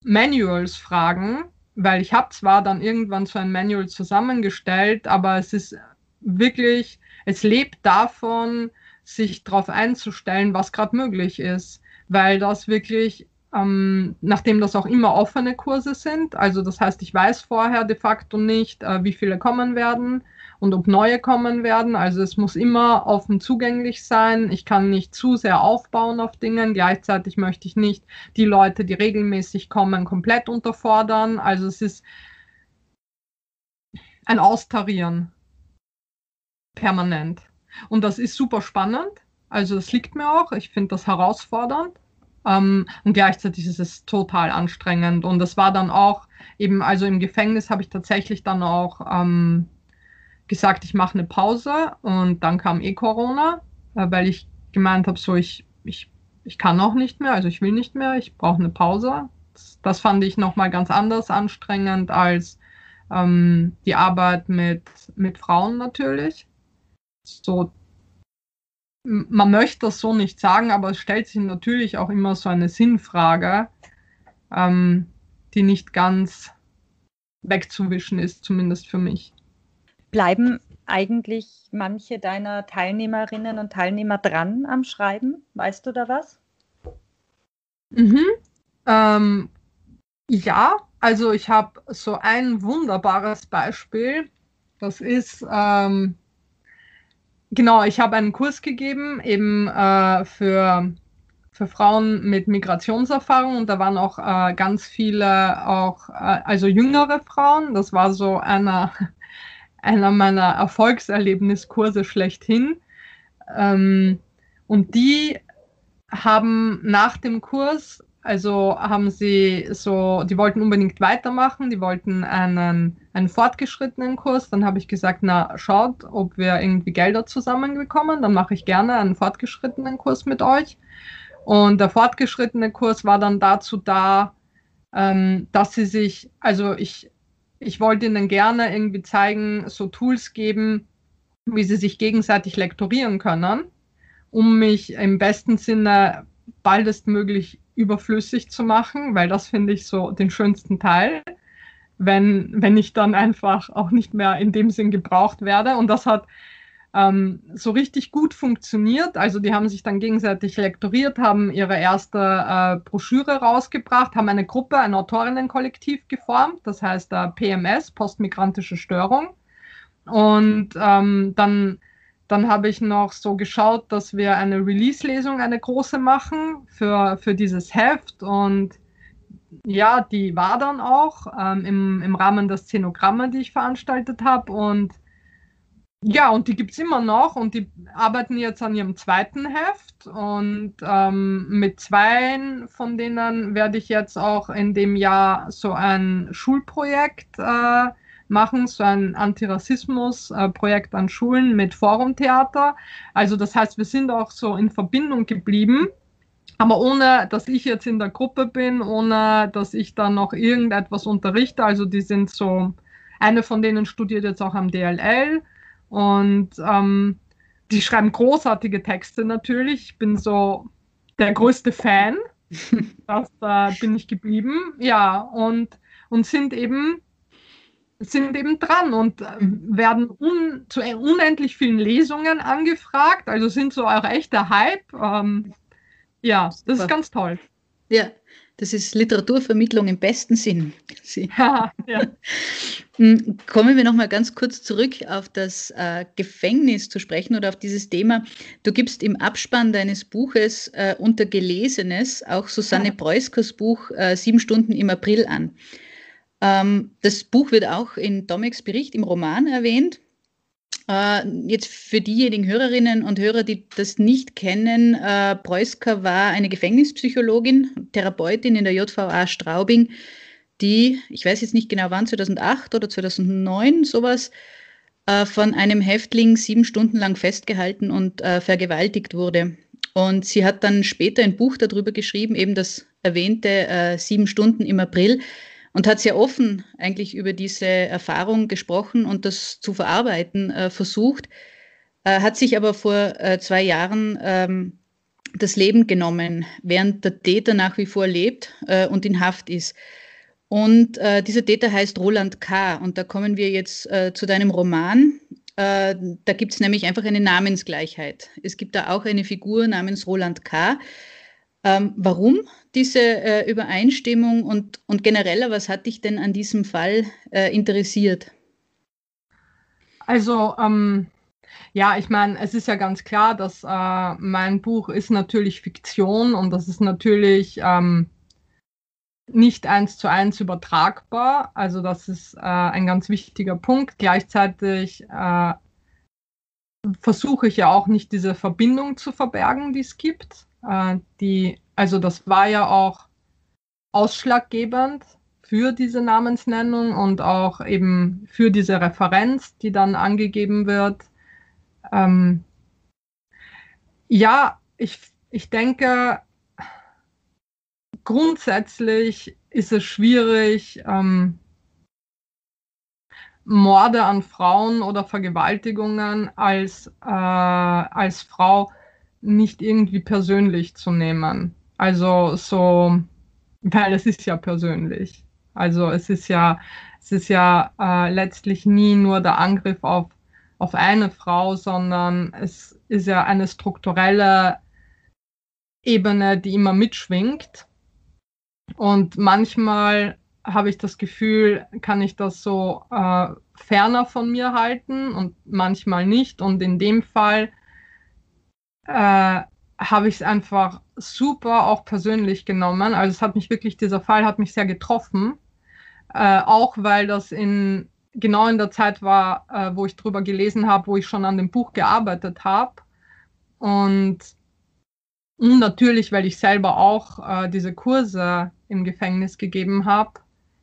Manuals fragen, weil ich habe zwar dann irgendwann so ein Manual zusammengestellt, aber es ist wirklich es lebt davon, sich darauf einzustellen, was gerade möglich ist, weil das wirklich, ähm, nachdem das auch immer offene Kurse sind, also das heißt, ich weiß vorher de facto nicht, äh, wie viele kommen werden und ob neue kommen werden. Also es muss immer offen zugänglich sein. Ich kann nicht zu sehr aufbauen auf Dingen. Gleichzeitig möchte ich nicht die Leute, die regelmäßig kommen, komplett unterfordern. Also es ist ein Austarieren permanent. Und das ist super spannend. Also das liegt mir auch. Ich finde das herausfordernd. Ähm, und gleichzeitig ist es total anstrengend. Und das war dann auch eben, also im Gefängnis habe ich tatsächlich dann auch ähm, gesagt, ich mache eine Pause. Und dann kam eh Corona, äh, weil ich gemeint habe, so ich, ich, ich kann auch nicht mehr, also ich will nicht mehr, ich brauche eine Pause. Das, das fand ich nochmal ganz anders anstrengend als ähm, die Arbeit mit, mit Frauen natürlich so, man möchte das so nicht sagen, aber es stellt sich natürlich auch immer so eine Sinnfrage, ähm, die nicht ganz wegzuwischen ist, zumindest für mich. Bleiben eigentlich manche deiner Teilnehmerinnen und Teilnehmer dran am Schreiben? Weißt du da was? Mhm. Ähm, ja, also ich habe so ein wunderbares Beispiel. Das ist, ähm, genau, ich habe einen Kurs gegeben, eben äh, für, für Frauen mit Migrationserfahrung und da waren auch äh, ganz viele, auch, äh, also jüngere Frauen. Das war so einer, (laughs) einer meiner Erfolgserlebniskurse schlechthin. Ähm, und die haben nach dem Kurs also haben sie so, die wollten unbedingt weitermachen, die wollten einen, einen fortgeschrittenen Kurs. Dann habe ich gesagt, na schaut, ob wir irgendwie Gelder zusammenbekommen. Dann mache ich gerne einen fortgeschrittenen Kurs mit euch. Und der fortgeschrittene Kurs war dann dazu da, ähm, dass sie sich, also ich, ich wollte ihnen gerne irgendwie zeigen, so Tools geben, wie sie sich gegenseitig lektorieren können, um mich im besten Sinne baldestmöglich überflüssig zu machen, weil das finde ich so den schönsten Teil, wenn, wenn ich dann einfach auch nicht mehr in dem Sinn gebraucht werde. Und das hat ähm, so richtig gut funktioniert. Also die haben sich dann gegenseitig lektoriert, haben ihre erste äh, Broschüre rausgebracht, haben eine Gruppe, ein Autorinnenkollektiv geformt, das heißt äh, PMS, postmigrantische Störung. Und ähm, dann dann habe ich noch so geschaut, dass wir eine Release-Lesung, eine große machen für, für dieses Heft. Und ja, die war dann auch ähm, im, im Rahmen der Szenogramme, die ich veranstaltet habe. Und ja, und die gibt es immer noch und die arbeiten jetzt an ihrem zweiten Heft. Und ähm, mit zwei von denen werde ich jetzt auch in dem Jahr so ein Schulprojekt äh, machen, so ein Antirassismus-Projekt an Schulen mit Forumtheater. Also das heißt, wir sind auch so in Verbindung geblieben. Aber ohne, dass ich jetzt in der Gruppe bin, ohne, dass ich dann noch irgendetwas unterrichte. Also die sind so, eine von denen studiert jetzt auch am DLL und ähm, die schreiben großartige Texte natürlich. Ich bin so der größte Fan. (laughs) das äh, bin ich geblieben. Ja, und, und sind eben sind eben dran und äh, mhm. werden un, zu unendlich vielen Lesungen angefragt. Also sind so auch echter Hype. Ähm, ja, Super. das ist ganz toll. Ja, das ist Literaturvermittlung im besten Sinn. (laughs) Ja, ja. (laughs) Hm, kommen wir nochmal ganz kurz zurück auf das äh, Gefängnis zu sprechen oder auf dieses Thema. Du gibst im Abspann deines Buches äh, unter Gelesenes auch Susanne ja. Preuskers Buch äh, Sieben Stunden im April an. Ähm, das Buch wird auch in Domeks Bericht im Roman erwähnt. Äh, jetzt für diejenigen Hörerinnen und Hörer, die das nicht kennen, äh, Preusker war eine Gefängnispsychologin, Therapeutin in der JVA Straubing, die, ich weiß jetzt nicht genau wann, 2008 oder 2009, sowas, äh, von einem Häftling sieben Stunden lang festgehalten und äh, vergewaltigt wurde. Und sie hat dann später ein Buch darüber geschrieben, eben das erwähnte äh, Sieben Stunden im April, und hat sehr offen eigentlich über diese Erfahrung gesprochen und das zu verarbeiten äh, versucht, äh, hat sich aber vor äh, zwei Jahren ähm, das Leben genommen, während der Täter nach wie vor lebt äh, und in Haft ist. Und äh, dieser Täter heißt Roland K. Und da kommen wir jetzt äh, zu deinem Roman. da gibt es nämlich einfach eine Namensgleichheit. Es gibt da auch eine Figur namens Roland K. Ähm, warum diese äh, Übereinstimmung und, und generell, was hat dich denn an diesem Fall äh, interessiert? Also, ähm, ja, ich meine, es ist ja ganz klar, dass äh, mein Buch ist natürlich Fiktion und das ist natürlich ähm, nicht eins zu eins übertragbar. Also das ist äh, ein ganz wichtiger Punkt. Gleichzeitig äh, versuche ich ja auch nicht diese Verbindung zu verbergen, die es gibt. Äh, die, also das war ja auch ausschlaggebend für diese Namensnennung und auch eben für diese Referenz, die dann angegeben wird. Ähm, ja, ich, ich denke, grundsätzlich ist es schwierig, ähm, Morde an Frauen oder Vergewaltigungen als, äh, als Frau nicht irgendwie persönlich zu nehmen. Also so, weil es ist ja persönlich. Also es ist ja, es ist ja äh, letztlich nie nur der Angriff auf, auf eine Frau, sondern es ist ja eine strukturelle Ebene, die immer mitschwingt. Und manchmal habe ich das Gefühl, kann ich das so äh, ferner von mir halten und manchmal nicht. Und in dem Fall äh, habe ich es einfach super auch persönlich genommen. Also es hat mich wirklich, dieser Fall hat mich sehr getroffen. Äh, auch weil das in genau in der Zeit war, äh, wo ich drüber gelesen habe, wo ich schon an dem Buch gearbeitet habe. Und, natürlich, weil ich selber auch äh, diese Kurse im Gefängnis gegeben habe,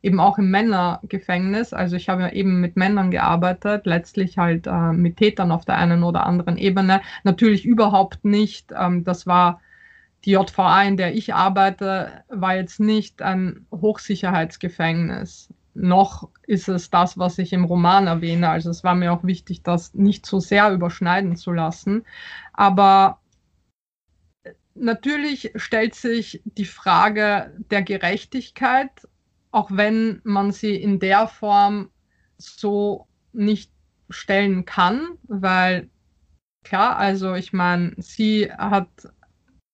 eben auch im Männergefängnis. Also ich habe ja eben mit Männern gearbeitet, letztlich halt äh, mit Tätern auf der einen oder anderen Ebene. Natürlich überhaupt nicht. Ähm, das war die JVA, in der ich arbeite, war jetzt nicht ein Hochsicherheitsgefängnis. Noch ist es das, was ich im Roman erwähne. Also es war mir auch wichtig, das nicht so sehr überschneiden zu lassen. Aber natürlich stellt sich die Frage der Gerechtigkeit auch wenn man sie in der Form so nicht stellen kann, weil klar, also ich meine, sie hat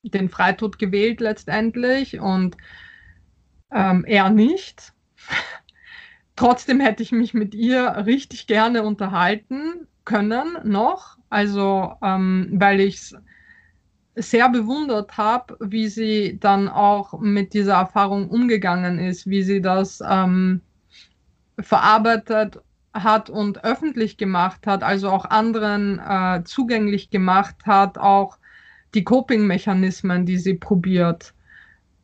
den Freitod gewählt letztendlich und ähm, er nicht. (laughs) Trotzdem hätte ich mich mit ihr richtig gerne unterhalten können noch, also ähm, weil ich es sehr bewundert habe, wie sie dann auch mit dieser Erfahrung umgegangen ist, wie sie das ähm, verarbeitet hat und öffentlich gemacht hat, also auch anderen äh, zugänglich gemacht hat, auch die Coping-Mechanismen, die sie probiert.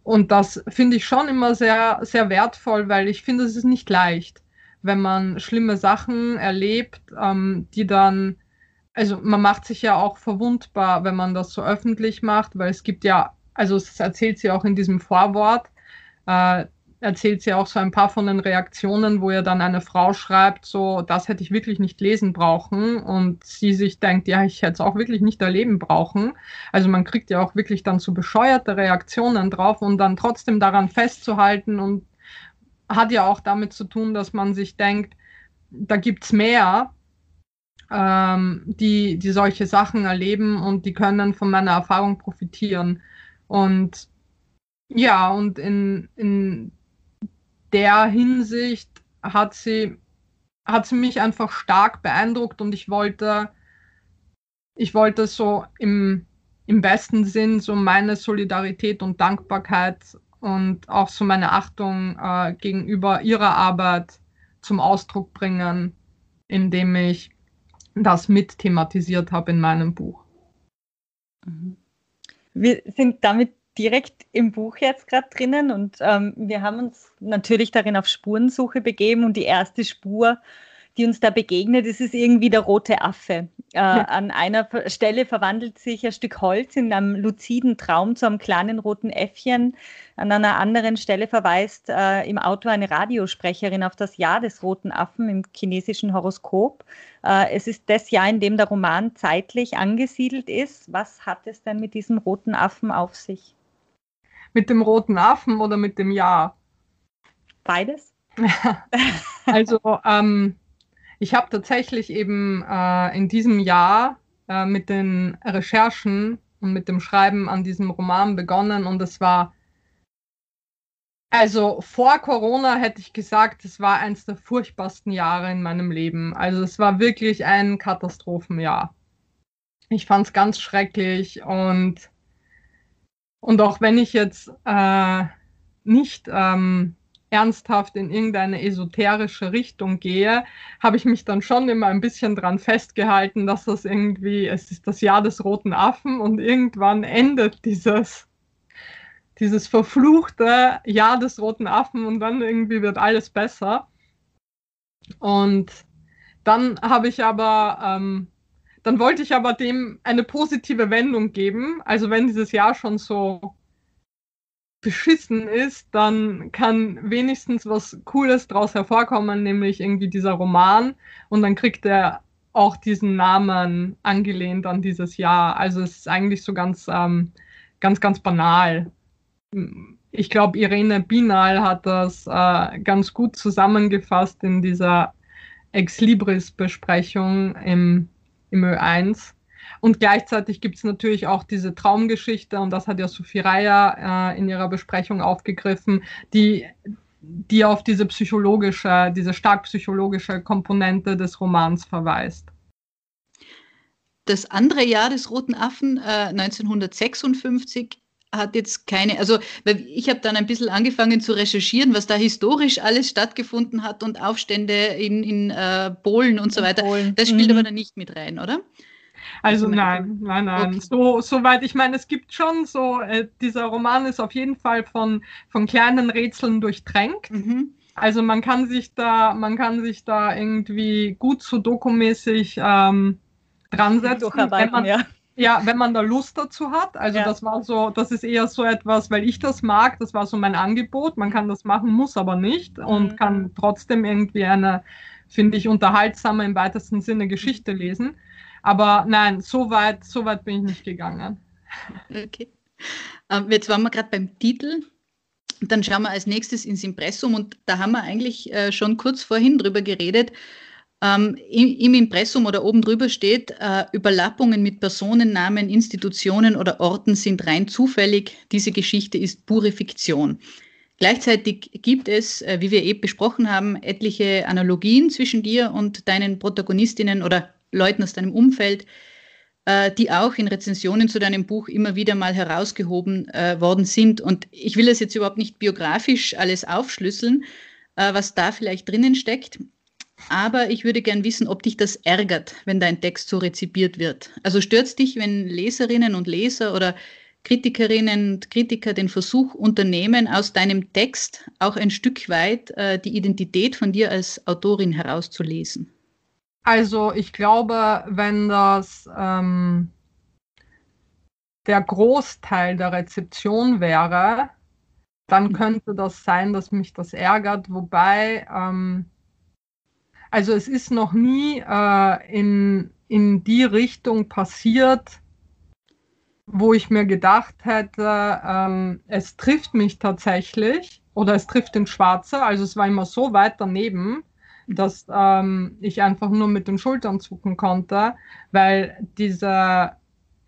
Und das finde ich schon immer sehr, sehr wertvoll, weil ich finde, es ist nicht leicht, wenn man schlimme Sachen erlebt, ähm, die dann also man macht sich ja auch verwundbar, wenn man das so öffentlich macht, weil es gibt ja, also es erzählt sie auch in diesem Vorwort, äh, erzählt sie auch so ein paar von den Reaktionen, wo ihr dann eine Frau schreibt, so, das hätte ich wirklich nicht lesen brauchen und sie sich denkt, ja, ich hätte es auch wirklich nicht erleben brauchen. Also man kriegt ja auch wirklich dann so bescheuerte Reaktionen drauf und dann trotzdem daran festzuhalten und hat ja auch damit zu tun, dass man sich denkt, da gibt es mehr ähm, die, die solche Sachen erleben und die können von meiner Erfahrung profitieren. Und ja, und in, in der Hinsicht hat sie, hat sie mich einfach stark beeindruckt und ich wollte, ich wollte so im, im besten Sinn so meine Solidarität und Dankbarkeit und auch so meine Achtung äh, gegenüber ihrer Arbeit zum Ausdruck bringen, indem ich das mit thematisiert habe in meinem Buch. Mhm. Wir sind damit direkt im Buch jetzt gerade drinnen und ähm, wir haben uns natürlich darin auf Spurensuche begeben und die erste Spur die uns da begegnet, ist irgendwie der rote Affe. Äh. An einer Stelle verwandelt sich ein Stück Holz in einem luziden Traum zu einem kleinen roten Äffchen. An einer anderen Stelle verweist äh, im Autor eine Radiosprecherin auf das Jahr des roten Affen im chinesischen Horoskop. Äh, es ist das Jahr, in dem der Roman zeitlich angesiedelt ist. Was hat es denn mit diesem roten Affen auf sich? Mit dem roten Affen oder mit dem Jahr? Beides. (laughs) also ähm, ich habe tatsächlich eben äh, in diesem Jahr äh, mit den Recherchen und mit dem Schreiben an diesem Roman begonnen und es war, also vor Corona hätte ich gesagt, es war eines der furchtbarsten Jahre in meinem Leben. Also es war wirklich ein Katastrophenjahr. Ich fand es ganz schrecklich und, und auch wenn ich jetzt äh, nicht ähm, ernsthaft in irgendeine esoterische Richtung gehe, habe ich mich dann schon immer ein bisschen dran festgehalten, dass das irgendwie, es ist das Jahr des roten Affen und irgendwann endet dieses, dieses verfluchte Jahr des roten Affen und dann irgendwie wird alles besser. Und dann habe ich aber, ähm, dann wollte ich aber dem eine positive Wendung geben. Also wenn dieses Jahr schon so beschissen ist, dann kann wenigstens was Cooles daraus hervorkommen, nämlich irgendwie dieser Roman. Und dann kriegt er auch diesen Namen angelehnt an dieses Jahr. Also es ist eigentlich so ganz, ähm, ganz, ganz banal. Ich glaube, Irene Binal hat das äh, ganz gut zusammengefasst in dieser Ex Libris-Besprechung im, im Ö1. Und gleichzeitig gibt es natürlich auch diese Traumgeschichte, und das hat ja Sophie Reier äh, in ihrer Besprechung aufgegriffen, die, die auf diese psychologische, diese stark psychologische Komponente des Romans verweist. Das andere Jahr des Roten Affen, äh, 1956, hat jetzt keine, also weil ich habe dann ein bisschen angefangen zu recherchieren, was da historisch alles stattgefunden hat und Aufstände in, in äh, Polen und so weiter. Polen. Das spielt mhm. aber dann nicht mit rein, oder? Also, nein, nein, nein. Okay. So, soweit, ich meine, es gibt schon so, äh, dieser Roman ist auf jeden Fall von, von kleinen Rätseln durchtränkt. Mhm. Also man kann sich da, man kann sich da irgendwie gut sudoku-mäßig ähm, dran setzen, wenn man, ja. ja. wenn man da Lust dazu hat. Also ja. das war so, das ist eher so etwas, weil ich das mag, das war so mein Angebot. Man kann das machen, muss aber nicht und mhm. kann trotzdem irgendwie eine, finde ich, unterhaltsame im weitesten Sinne Geschichte lesen. Aber nein, so weit, so weit bin ich nicht gegangen. Okay. Ähm, jetzt waren wir gerade beim Titel. Dann schauen wir als nächstes ins Impressum und da haben wir eigentlich äh, schon kurz vorhin drüber geredet. Ähm, im, im, Impressum oder oben drüber steht, äh, Überlappungen mit Personennamen, Institutionen oder Orten sind rein zufällig. Diese Geschichte ist pure Fiktion. Gleichzeitig gibt es, äh, wie wir eben besprochen haben, etliche Analogien zwischen dir und deinen Protagonistinnen oder Leuten aus deinem Umfeld, äh, die auch in Rezensionen zu deinem Buch immer wieder mal herausgehoben äh, worden sind. Und ich will das jetzt überhaupt nicht biografisch alles aufschlüsseln, äh, was da vielleicht drinnen steckt. Aber ich würde gern wissen, ob dich das ärgert, wenn dein Text so rezipiert wird. Also stört dich, wenn Leserinnen und Leser oder Kritikerinnen und Kritiker den Versuch unternehmen, aus deinem Text auch ein Stück weit äh, die Identität von dir als Autorin herauszulesen? Also ich glaube, wenn das ähm, der Großteil der Rezeption wäre, dann mhm. könnte das sein, dass mich das ärgert. Wobei, ähm, also es ist noch nie äh, in, in die Richtung passiert, wo ich mir gedacht hätte, ähm, es trifft mich tatsächlich oder es trifft den Schwarze. Also es war immer so weit daneben, dass ähm, ich einfach nur mit den Schultern zucken konnte, weil diese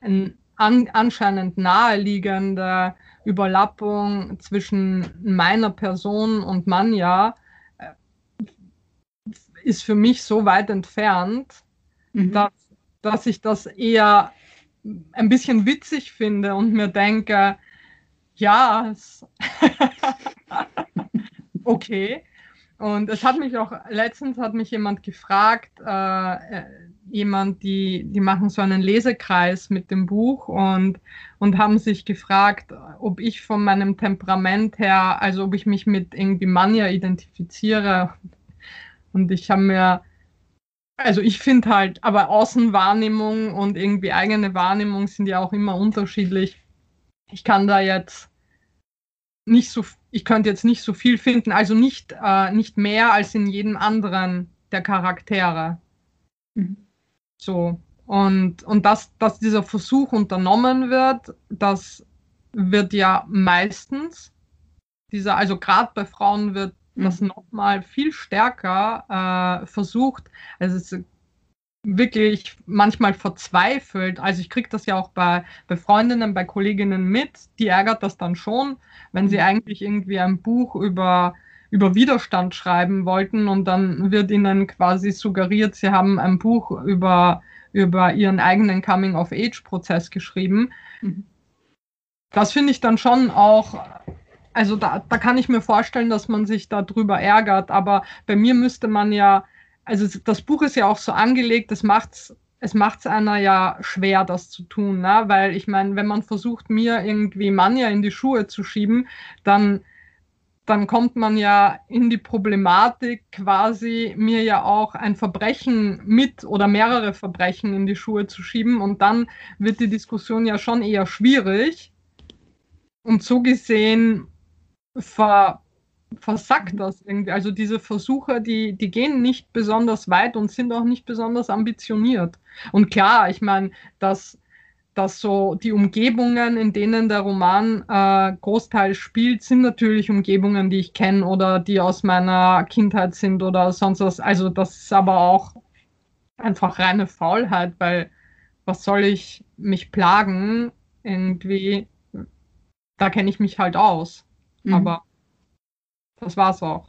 an, anscheinend naheliegende Überlappung zwischen meiner Person und Manja äh, ist für mich so weit entfernt, mhm. dass, dass ich das eher ein bisschen witzig finde und mir denke, ja, (laughs) okay, und es hat mich auch, letztens hat mich jemand gefragt, äh, äh, jemand, die, die machen so einen Lesekreis mit dem Buch und, und haben sich gefragt, ob ich von meinem Temperament her, also ob ich mich mit irgendwie Manja identifiziere. Und ich habe mir, also ich finde halt, aber Außenwahrnehmung und irgendwie eigene Wahrnehmung sind ja auch immer unterschiedlich. Ich kann da jetzt nicht so, ich könnte jetzt nicht so viel finden, also nicht, äh, nicht mehr als in jedem anderen der Charaktere. Mhm. So. Und, und dass, dass dieser Versuch unternommen wird, das wird ja meistens, dieser, also gerade bei Frauen wird mhm. das nochmal viel stärker äh, versucht. Also es wirklich manchmal verzweifelt. Also ich kriege das ja auch bei, bei Freundinnen, bei Kolleginnen mit, die ärgert das dann schon, wenn sie mhm. eigentlich irgendwie ein Buch über, über Widerstand schreiben wollten und dann wird ihnen quasi suggeriert, sie haben ein Buch über, über ihren eigenen Coming-of-Age-Prozess geschrieben. Mhm. Das finde ich dann schon auch also da, da kann ich mir vorstellen, dass man sich darüber ärgert, aber bei mir müsste man ja also das Buch ist ja auch so angelegt, das macht's, es macht es einer ja schwer, das zu tun, ne? weil ich meine, wenn man versucht, mir irgendwie Manja in die Schuhe zu schieben, dann, dann kommt man ja in die Problematik, quasi mir ja auch ein Verbrechen mit oder mehrere Verbrechen in die Schuhe zu schieben und dann wird die Diskussion ja schon eher schwierig. Und so gesehen ver versackt das irgendwie. Also diese Versuche, die, die gehen nicht besonders weit und sind auch nicht besonders ambitioniert. Und klar, ich meine, dass, dass so die Umgebungen, in denen der Roman äh, Großteil spielt, sind natürlich Umgebungen, die ich kenne oder die aus meiner Kindheit sind oder sonst was. Also das ist aber auch einfach reine Faulheit, weil was soll ich mich plagen? Irgendwie, da kenne ich mich halt aus. Mhm. Aber das war's auch.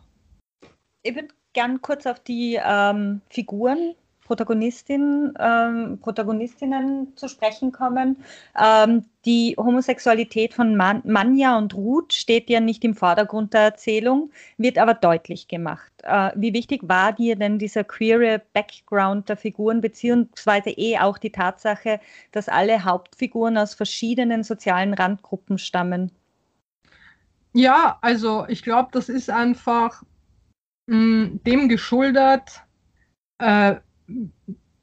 Ich würde gern kurz auf die ähm, Figuren Protagonistin, ähm, Protagonistinnen zu sprechen kommen. Ähm, die Homosexualität von Man Manja und Ruth steht ja nicht im Vordergrund der Erzählung, wird aber deutlich gemacht. Äh, wie wichtig war dir denn dieser queere Background der Figuren, beziehungsweise eh auch die Tatsache, dass alle Hauptfiguren aus verschiedenen sozialen Randgruppen stammen? Ja, also ich glaube, das ist einfach mh, mm, dem geschuldet, äh,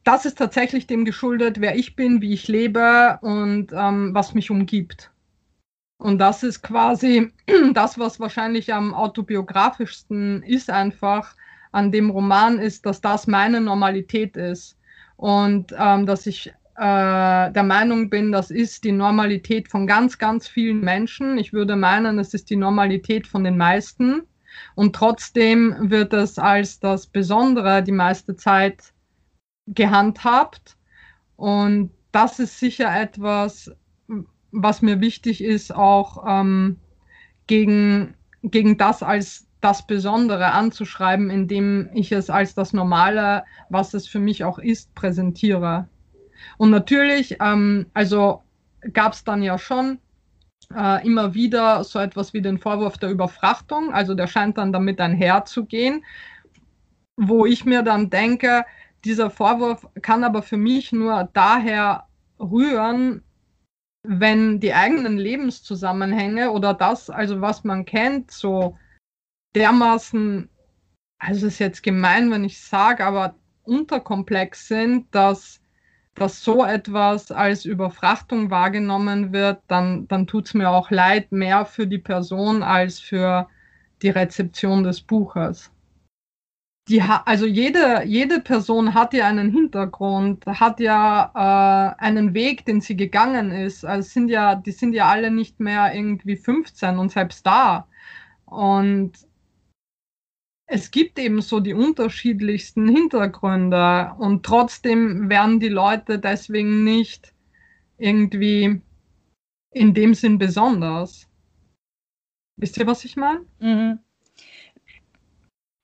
das ist tatsächlich dem geschuldet, wer ich bin, wie ich lebe und ähm, was mich umgibt. Und das ist quasi (clears throat) das, was wahrscheinlich am autobiografischsten ist, einfach an dem Roman, ist, dass das meine Normalität ist. Und ähm, dass ich äh, der Meinung bin, das ist die Normalität von ganz, ganz vielen Menschen. Ich würde meinen, es ist die Normalität von den meisten. Und trotzdem wird es als das Besondere die meiste Zeit gehandhabt. Und das ist sicher etwas, was mir wichtig ist, auch ähm, gegen, gegen das als das Besondere anzuschreiben, indem ich es als das Normale, was es für mich auch ist, präsentiere. Und natürlich, ähm, also gab es dann ja schon äh, immer wieder so etwas wie den Vorwurf der Überfrachtung, also der scheint dann damit einherzugehen, wo ich mir dann denke, dieser Vorwurf kann aber für mich nur daher rühren, wenn die eigenen Lebenszusammenhänge oder das, also was man kennt, so dermaßen, also es ist jetzt gemein, wenn ich sage, aber unterkomplex sind, dass, dass so etwas als Überfrachtung wahrgenommen wird, dann, dann tut es mir auch leid, mehr für die Person als für die Rezeption des Buches die also jede, jede Person hat ja einen Hintergrund, hat ja äh, einen Weg, den sie gegangen ist. Also sind ja, die sind ja alle nicht mehr irgendwie 15 und selbst da. Und es gibt eben so die unterschiedlichsten Hintergründe und trotzdem werden die Leute deswegen nicht irgendwie in dem Sinn besonders. Wisst ihr, was ich meine? Mhm.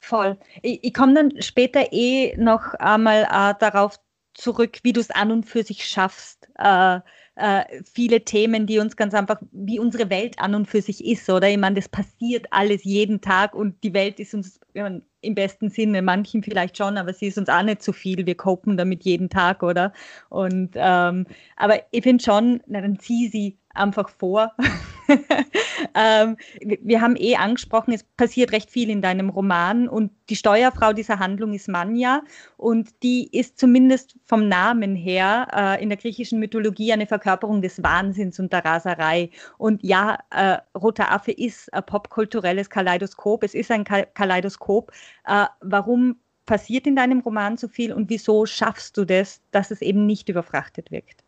Voll. Ich, ich komme dann später eh noch einmal äh, darauf zurück, wie du es an und für sich schaffst, äh, äh, viele Themen, die uns ganz einfach, wie unsere Welt an und für sich ist, oder? Ich meine, das passiert alles jeden Tag und die Welt ist uns ja, im besten Sinne, manchen vielleicht schon, aber sie ist uns auch nicht zu viel. Wir kopen damit jeden Tag, oder? Und ähm, aber ich finde schon, na, dann zieh sie einfach vor. (laughs) ähm, wir haben eh angesprochen, es passiert recht viel in deinem Roman und die Steuerfrau dieser Handlung ist Manja und die ist zumindest vom Namen her äh, in der griechischen Mythologie eine Verkörperung des Wahnsinns und der Raserei. Und ja, äh, Roter Affe ist ein popkulturelles Kaleidoskop, es ist ein Kaleidoskop. Äh, warum passiert in deinem Roman so viel und wieso schaffst du das, dass es eben nicht überfrachtet wirkt?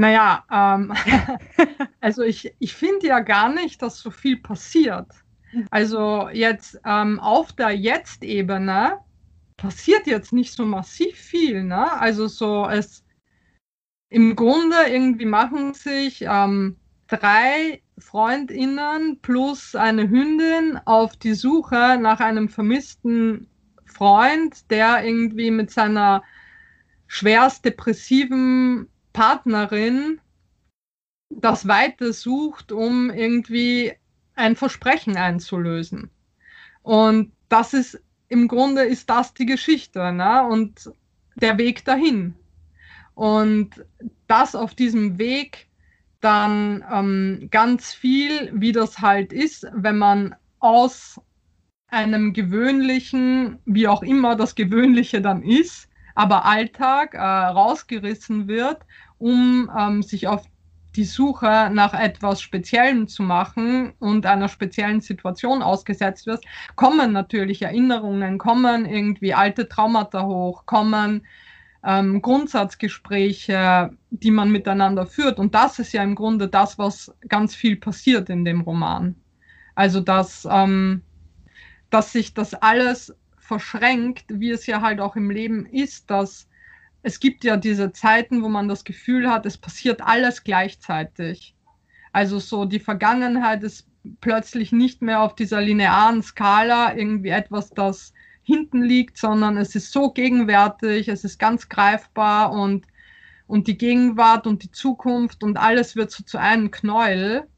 Naja, ähm, (laughs) also ich, ich finde ja gar nicht, dass so viel passiert. Also jetzt ähm, auf der Jetzt-Ebene passiert jetzt nicht so massiv viel. Ne? Also so es im Grunde irgendwie machen sich ähm, drei Freundinnen plus eine Hündin auf die Suche nach einem vermissten Freund, der irgendwie mit seiner schwerst depressiven Partnerin das Weite sucht, um irgendwie ein Versprechen einzulösen. Und das ist im Grunde ist das die Geschichte ne? und der Weg dahin. Und das auf diesem Weg dann ähm, ganz viel, wie das halt ist, wenn man aus einem gewöhnlichen, wie auch immer das Gewöhnliche dann ist, aber Alltag äh, rausgerissen wird, um ähm, sich auf die Suche nach etwas Speziellem zu machen und einer speziellen Situation ausgesetzt wird, kommen natürlich Erinnerungen, kommen irgendwie alte Traumata hoch, kommen ähm, Grundsatzgespräche, die man miteinander führt. Und das ist ja im Grunde das, was ganz viel passiert in dem Roman. Also, dass, ähm, dass sich das alles verschränkt, wie es ja halt auch im Leben ist, dass es gibt ja diese Zeiten, wo man das Gefühl hat, es passiert alles gleichzeitig. Also so die Vergangenheit ist plötzlich nicht mehr auf dieser linearen Skala irgendwie etwas, das hinten liegt, sondern es ist so gegenwärtig, es ist ganz greifbar und, und die Gegenwart und die Zukunft und alles wird so zu einem Knäuel.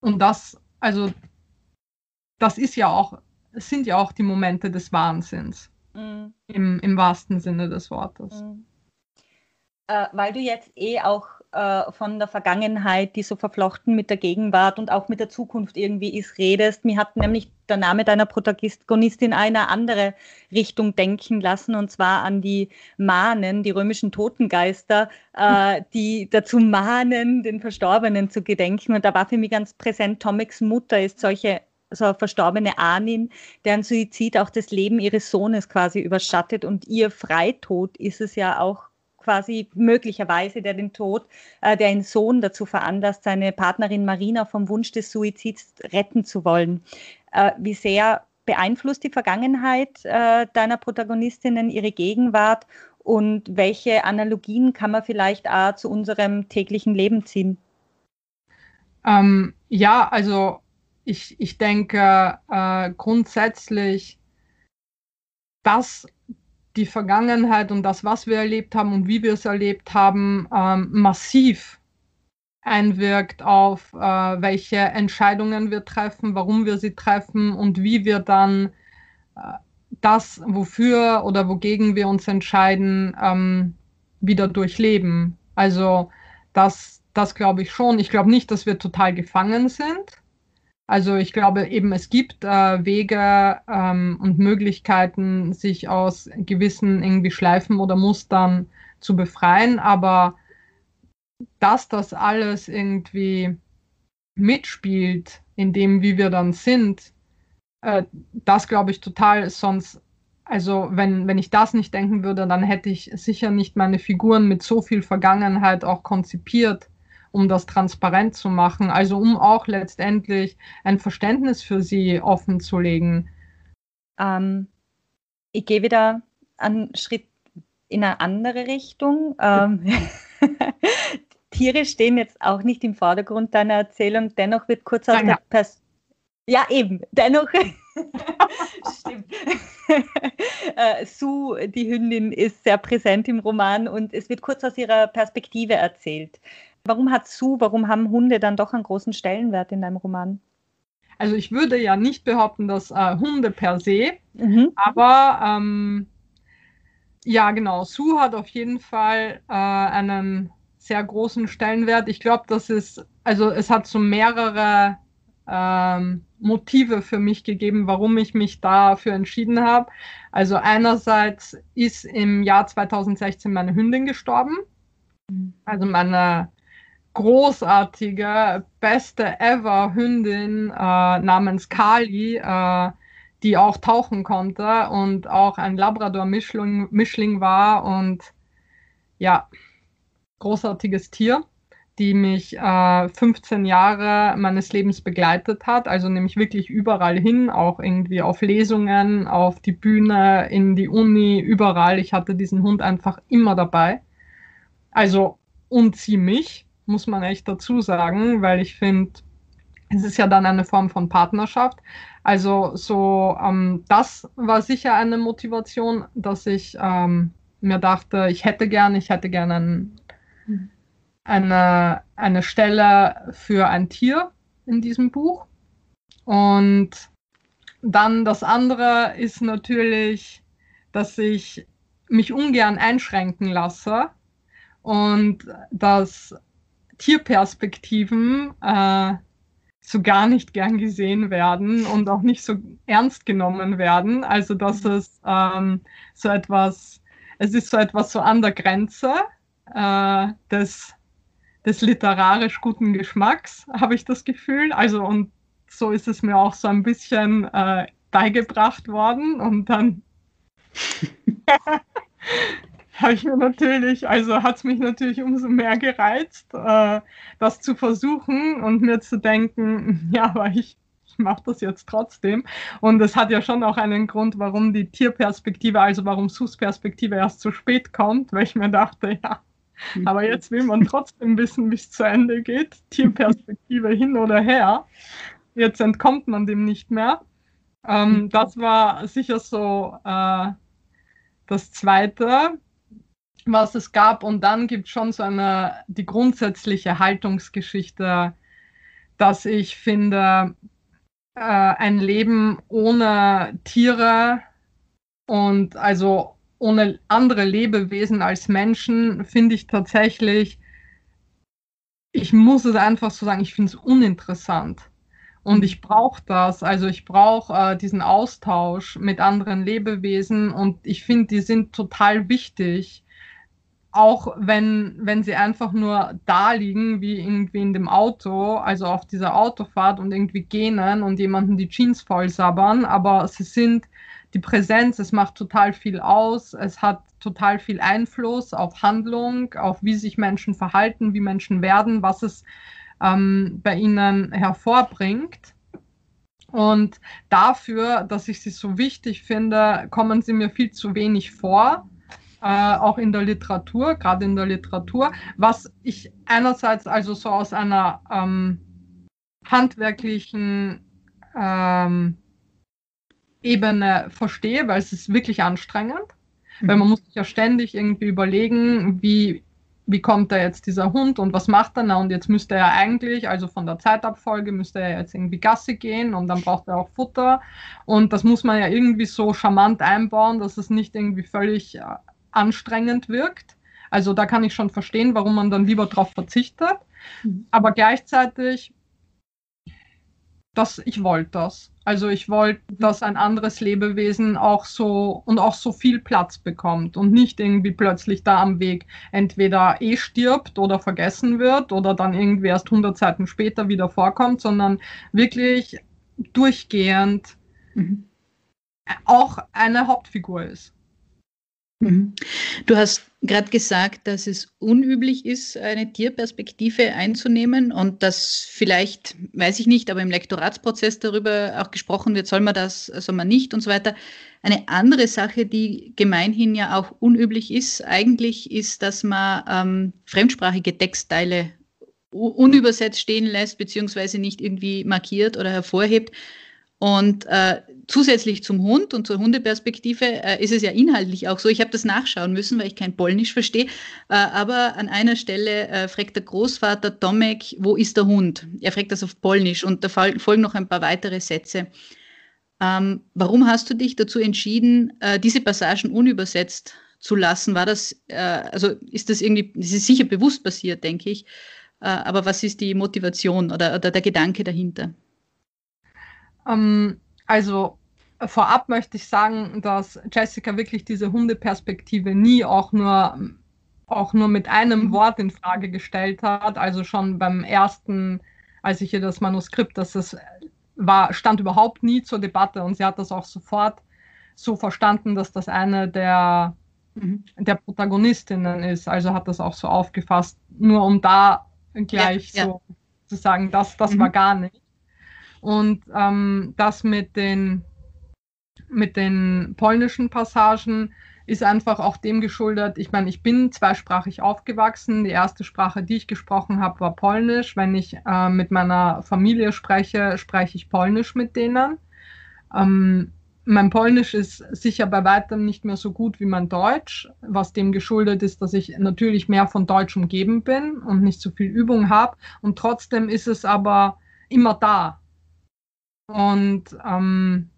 Und das, also, das ist ja auch, es sind ja auch die Momente des Wahnsinns. Mhm. Im, Im wahrsten Sinne des Wortes. Mhm. Äh, weil du jetzt eh auch äh, von der Vergangenheit, die so verflochten mit der Gegenwart und auch mit der Zukunft irgendwie ist, redest. Mir hat nämlich der Name deiner Protagonistin eine andere Richtung denken lassen, und zwar an die Mahnen, die römischen Totengeister, äh, (laughs) die dazu mahnen, den Verstorbenen zu gedenken. Und da war für mich ganz präsent, Tomics Mutter ist solche so verstorbene Ahnin, deren Suizid auch das Leben ihres Sohnes quasi überschattet und ihr Freitod ist es ja auch quasi möglicherweise, der den Tod, äh, der einen Sohn dazu veranlasst, seine Partnerin Marina vom Wunsch des Suizids retten zu wollen. Äh, wie sehr beeinflusst die Vergangenheit äh, deiner Protagonistinnen ihre Gegenwart und welche Analogien kann man vielleicht auch zu unserem täglichen Leben ziehen? Ähm, ja, also ich, ich denke äh, grundsätzlich, dass die Vergangenheit und das, was wir erlebt haben und wie wir es erlebt haben, ähm, massiv einwirkt auf, äh, welche Entscheidungen wir treffen, warum wir sie treffen und wie wir dann äh, das, wofür oder wogegen wir uns entscheiden, ähm, wieder durchleben. Also das, das glaube ich schon. Ich glaube nicht, dass wir total gefangen sind. Also ich glaube eben, es gibt äh, Wege ähm, und Möglichkeiten, sich aus gewissen irgendwie Schleifen oder Mustern zu befreien, aber dass das alles irgendwie mitspielt, in dem, wie wir dann sind, äh, das glaube ich total. Sonst, also wenn, wenn ich das nicht denken würde, dann hätte ich sicher nicht meine Figuren mit so viel Vergangenheit auch konzipiert um das transparent zu machen, also um auch letztendlich ein Verständnis für sie offen zu legen. Ähm, ich gehe wieder einen Schritt in eine andere Richtung. Ähm, (laughs) Tiere stehen jetzt auch nicht im Vordergrund deiner Erzählung, dennoch wird kurz aus ja, der Pers ja, eben, dennoch. (laughs) Stimmt. äh, Sue, die Hündin, ist sehr präsent im Roman und es wird kurz aus ihrer Perspektive erzählt. Warum hat Sue, warum haben Hunde dann doch einen großen Stellenwert in deinem Roman? Also ich würde ja nicht behaupten, dass äh, Hunde per se, mhm. aber ähm, ja genau, Sue hat auf jeden Fall äh, einen sehr großen Stellenwert. Ich glaube, das ist, also es hat so mehrere ähm, Motive für mich gegeben, warum ich mich dafür entschieden habe. Also einerseits ist im Jahr 2016 meine Hündin gestorben. Mhm. Also meine großartige, beste ever Hündin äh, namens Kali, äh, die auch tauchen konnte und auch ein Labrador-Mischling Mischling war und ja, großartiges Tier, die mich äh, 15 Jahre meines Lebens begleitet hat, also nämlich wirklich überall hin, auch irgendwie auf Lesungen, auf die Bühne, in die Uni, überall. Ich hatte diesen Hund einfach immer dabei. Also und sie mich muss man echt dazu sagen, weil ich finde, es ist ja dann eine Form von Partnerschaft. Also so, ähm, das war sicher eine Motivation, dass ich ähm, mir dachte, ich hätte gerne, ich hätte gerne ein, eine, eine Stelle für ein Tier in diesem Buch. Und dann das andere ist natürlich, dass ich mich ungern einschränken lasse und dass Tierperspektiven äh, so gar nicht gern gesehen werden und auch nicht so ernst genommen werden. Also dass mhm. es ähm, so etwas, es ist so etwas so an der Grenze äh, des, des literarisch guten Geschmacks, habe ich das Gefühl. Also und so ist es mir auch so ein bisschen äh, beigebracht worden und dann (laughs) (laughs) habe ich mir natürlich, also hat es mich natürlich umso mehr gereizt, äh, das zu versuchen und mir zu denken, (laughs) ja, aber ich, ich mache das jetzt trotzdem. Und es hat ja schon auch einen Grund, warum die Tierperspektive, also warum Sus Perspektive erst zu spät kommt, weil ich mir dachte, ja, aber jetzt will man trotzdem wissen, wie es zu Ende geht. Tierperspektive (laughs) hin oder her. Jetzt entkommt man dem nicht mehr. Ähm, das war sicher so äh, das Zweite, was es gab. Und dann gibt es schon so eine, die grundsätzliche Haltungsgeschichte, dass ich finde, äh, ein Leben ohne Tiere und also ohne andere Lebewesen als Menschen finde ich tatsächlich, ich muss es einfach so sagen, ich finde es uninteressant. Und ich brauche das. Also ich brauche äh, diesen Austausch mit anderen Lebewesen und ich finde, die sind total wichtig. Auch wenn, wenn sie einfach nur da liegen, wie irgendwie in dem Auto, also auf dieser Autofahrt und irgendwie gähnen und jemanden die Jeans voll sabbern, aber sie sind die Präsenz, es macht total viel aus, es hat total viel Einfluss auf Handlung, auf wie sich Menschen verhalten, wie Menschen werden, was es ähm, bei ihnen hervorbringt. Und dafür, dass ich sie so wichtig finde, kommen sie mir viel zu wenig vor, äh, auch in der Literatur, gerade in der Literatur, was ich einerseits also so aus einer ähm, handwerklichen ähm, Ebene verstehe, weil es ist wirklich anstrengend, mhm. weil man muss sich ja ständig irgendwie überlegen, wie wie kommt da jetzt dieser Hund und was macht er? Na, und jetzt müsste er eigentlich, also von der Zeitabfolge, müsste er jetzt irgendwie Gasse gehen und dann braucht er auch Futter. Und das muss man ja irgendwie so charmant einbauen, dass es nicht irgendwie völlig äh, anstrengend wirkt. Also da kann ich schon verstehen, warum man dann lieber darauf verzichtet. Mhm. Aber gleichzeitig, das, ich wollte das. Also ich wollte, dass ein anderes Lebewesen auch so und auch so viel Platz bekommt und nicht irgendwie plötzlich da am Weg entweder eh stirbt oder vergessen wird oder dann irgendwie erst 100 Seiten später wieder vorkommt, sondern wirklich durchgehend mhm. auch eine Hauptfigur ist. Mhm. Du hast gerade gesagt, dass es unüblich ist, eine Tierperspektive einzunehmen und dass vielleicht, weiß ich nicht, aber im Lektoratsprozess darüber auch gesprochen wird, soll man das, soll man nicht und so weiter. Eine andere Sache, die gemeinhin ja auch unüblich ist, eigentlich ist, dass man ähm, fremdsprachige Textteile unübersetzt stehen lässt, beziehungsweise nicht irgendwie markiert oder hervorhebt. Und äh, zusätzlich zum Hund und zur Hundeperspektive äh, ist es ja inhaltlich auch so. Ich habe das nachschauen müssen, weil ich kein Polnisch verstehe. Äh, aber an einer Stelle äh, fragt der Großvater Tomek, wo ist der Hund? Er fragt das auf Polnisch und da folgen noch ein paar weitere Sätze. Ähm, warum hast du dich dazu entschieden, äh, diese Passagen unübersetzt zu lassen? War das, äh, also ist das irgendwie, das ist sicher bewusst passiert, denke ich. aber was ist die Motivation oder, oder der Gedanke dahinter? Ähm, also vorab möchte ich sagen, dass Jessica wirklich diese Hundeperspektive nie auch nur auch nur mit einem mhm. Wort in Frage gestellt hat. Also schon beim ersten, als ich ihr das Manuskript, dass es war, stand überhaupt nie zur Debatte und sie hat das auch sofort so verstanden, dass das eine der, mhm. der Protagonistinnen ist. Also hat das auch so aufgefasst, nur um da gleich ja, so ja. zu sagen, das, das mhm. war gar nicht. Und ähm, das mit den, mit den polnischen Passagen ist einfach auch dem geschuldet. Ich meine, ich bin zweisprachig aufgewachsen. Die erste Sprache, die ich gesprochen habe, war Polnisch. Wenn ich äh, mit meiner Familie spreche, spreche ich Polnisch mit denen. Ähm, mein Polnisch ist sicher bei weitem nicht mehr so gut wie mein Deutsch, was dem geschuldet ist, dass ich natürlich mehr von Deutsch umgeben bin und nicht so viel Übung habe. Und trotzdem ist es aber immer da. Und, ähm,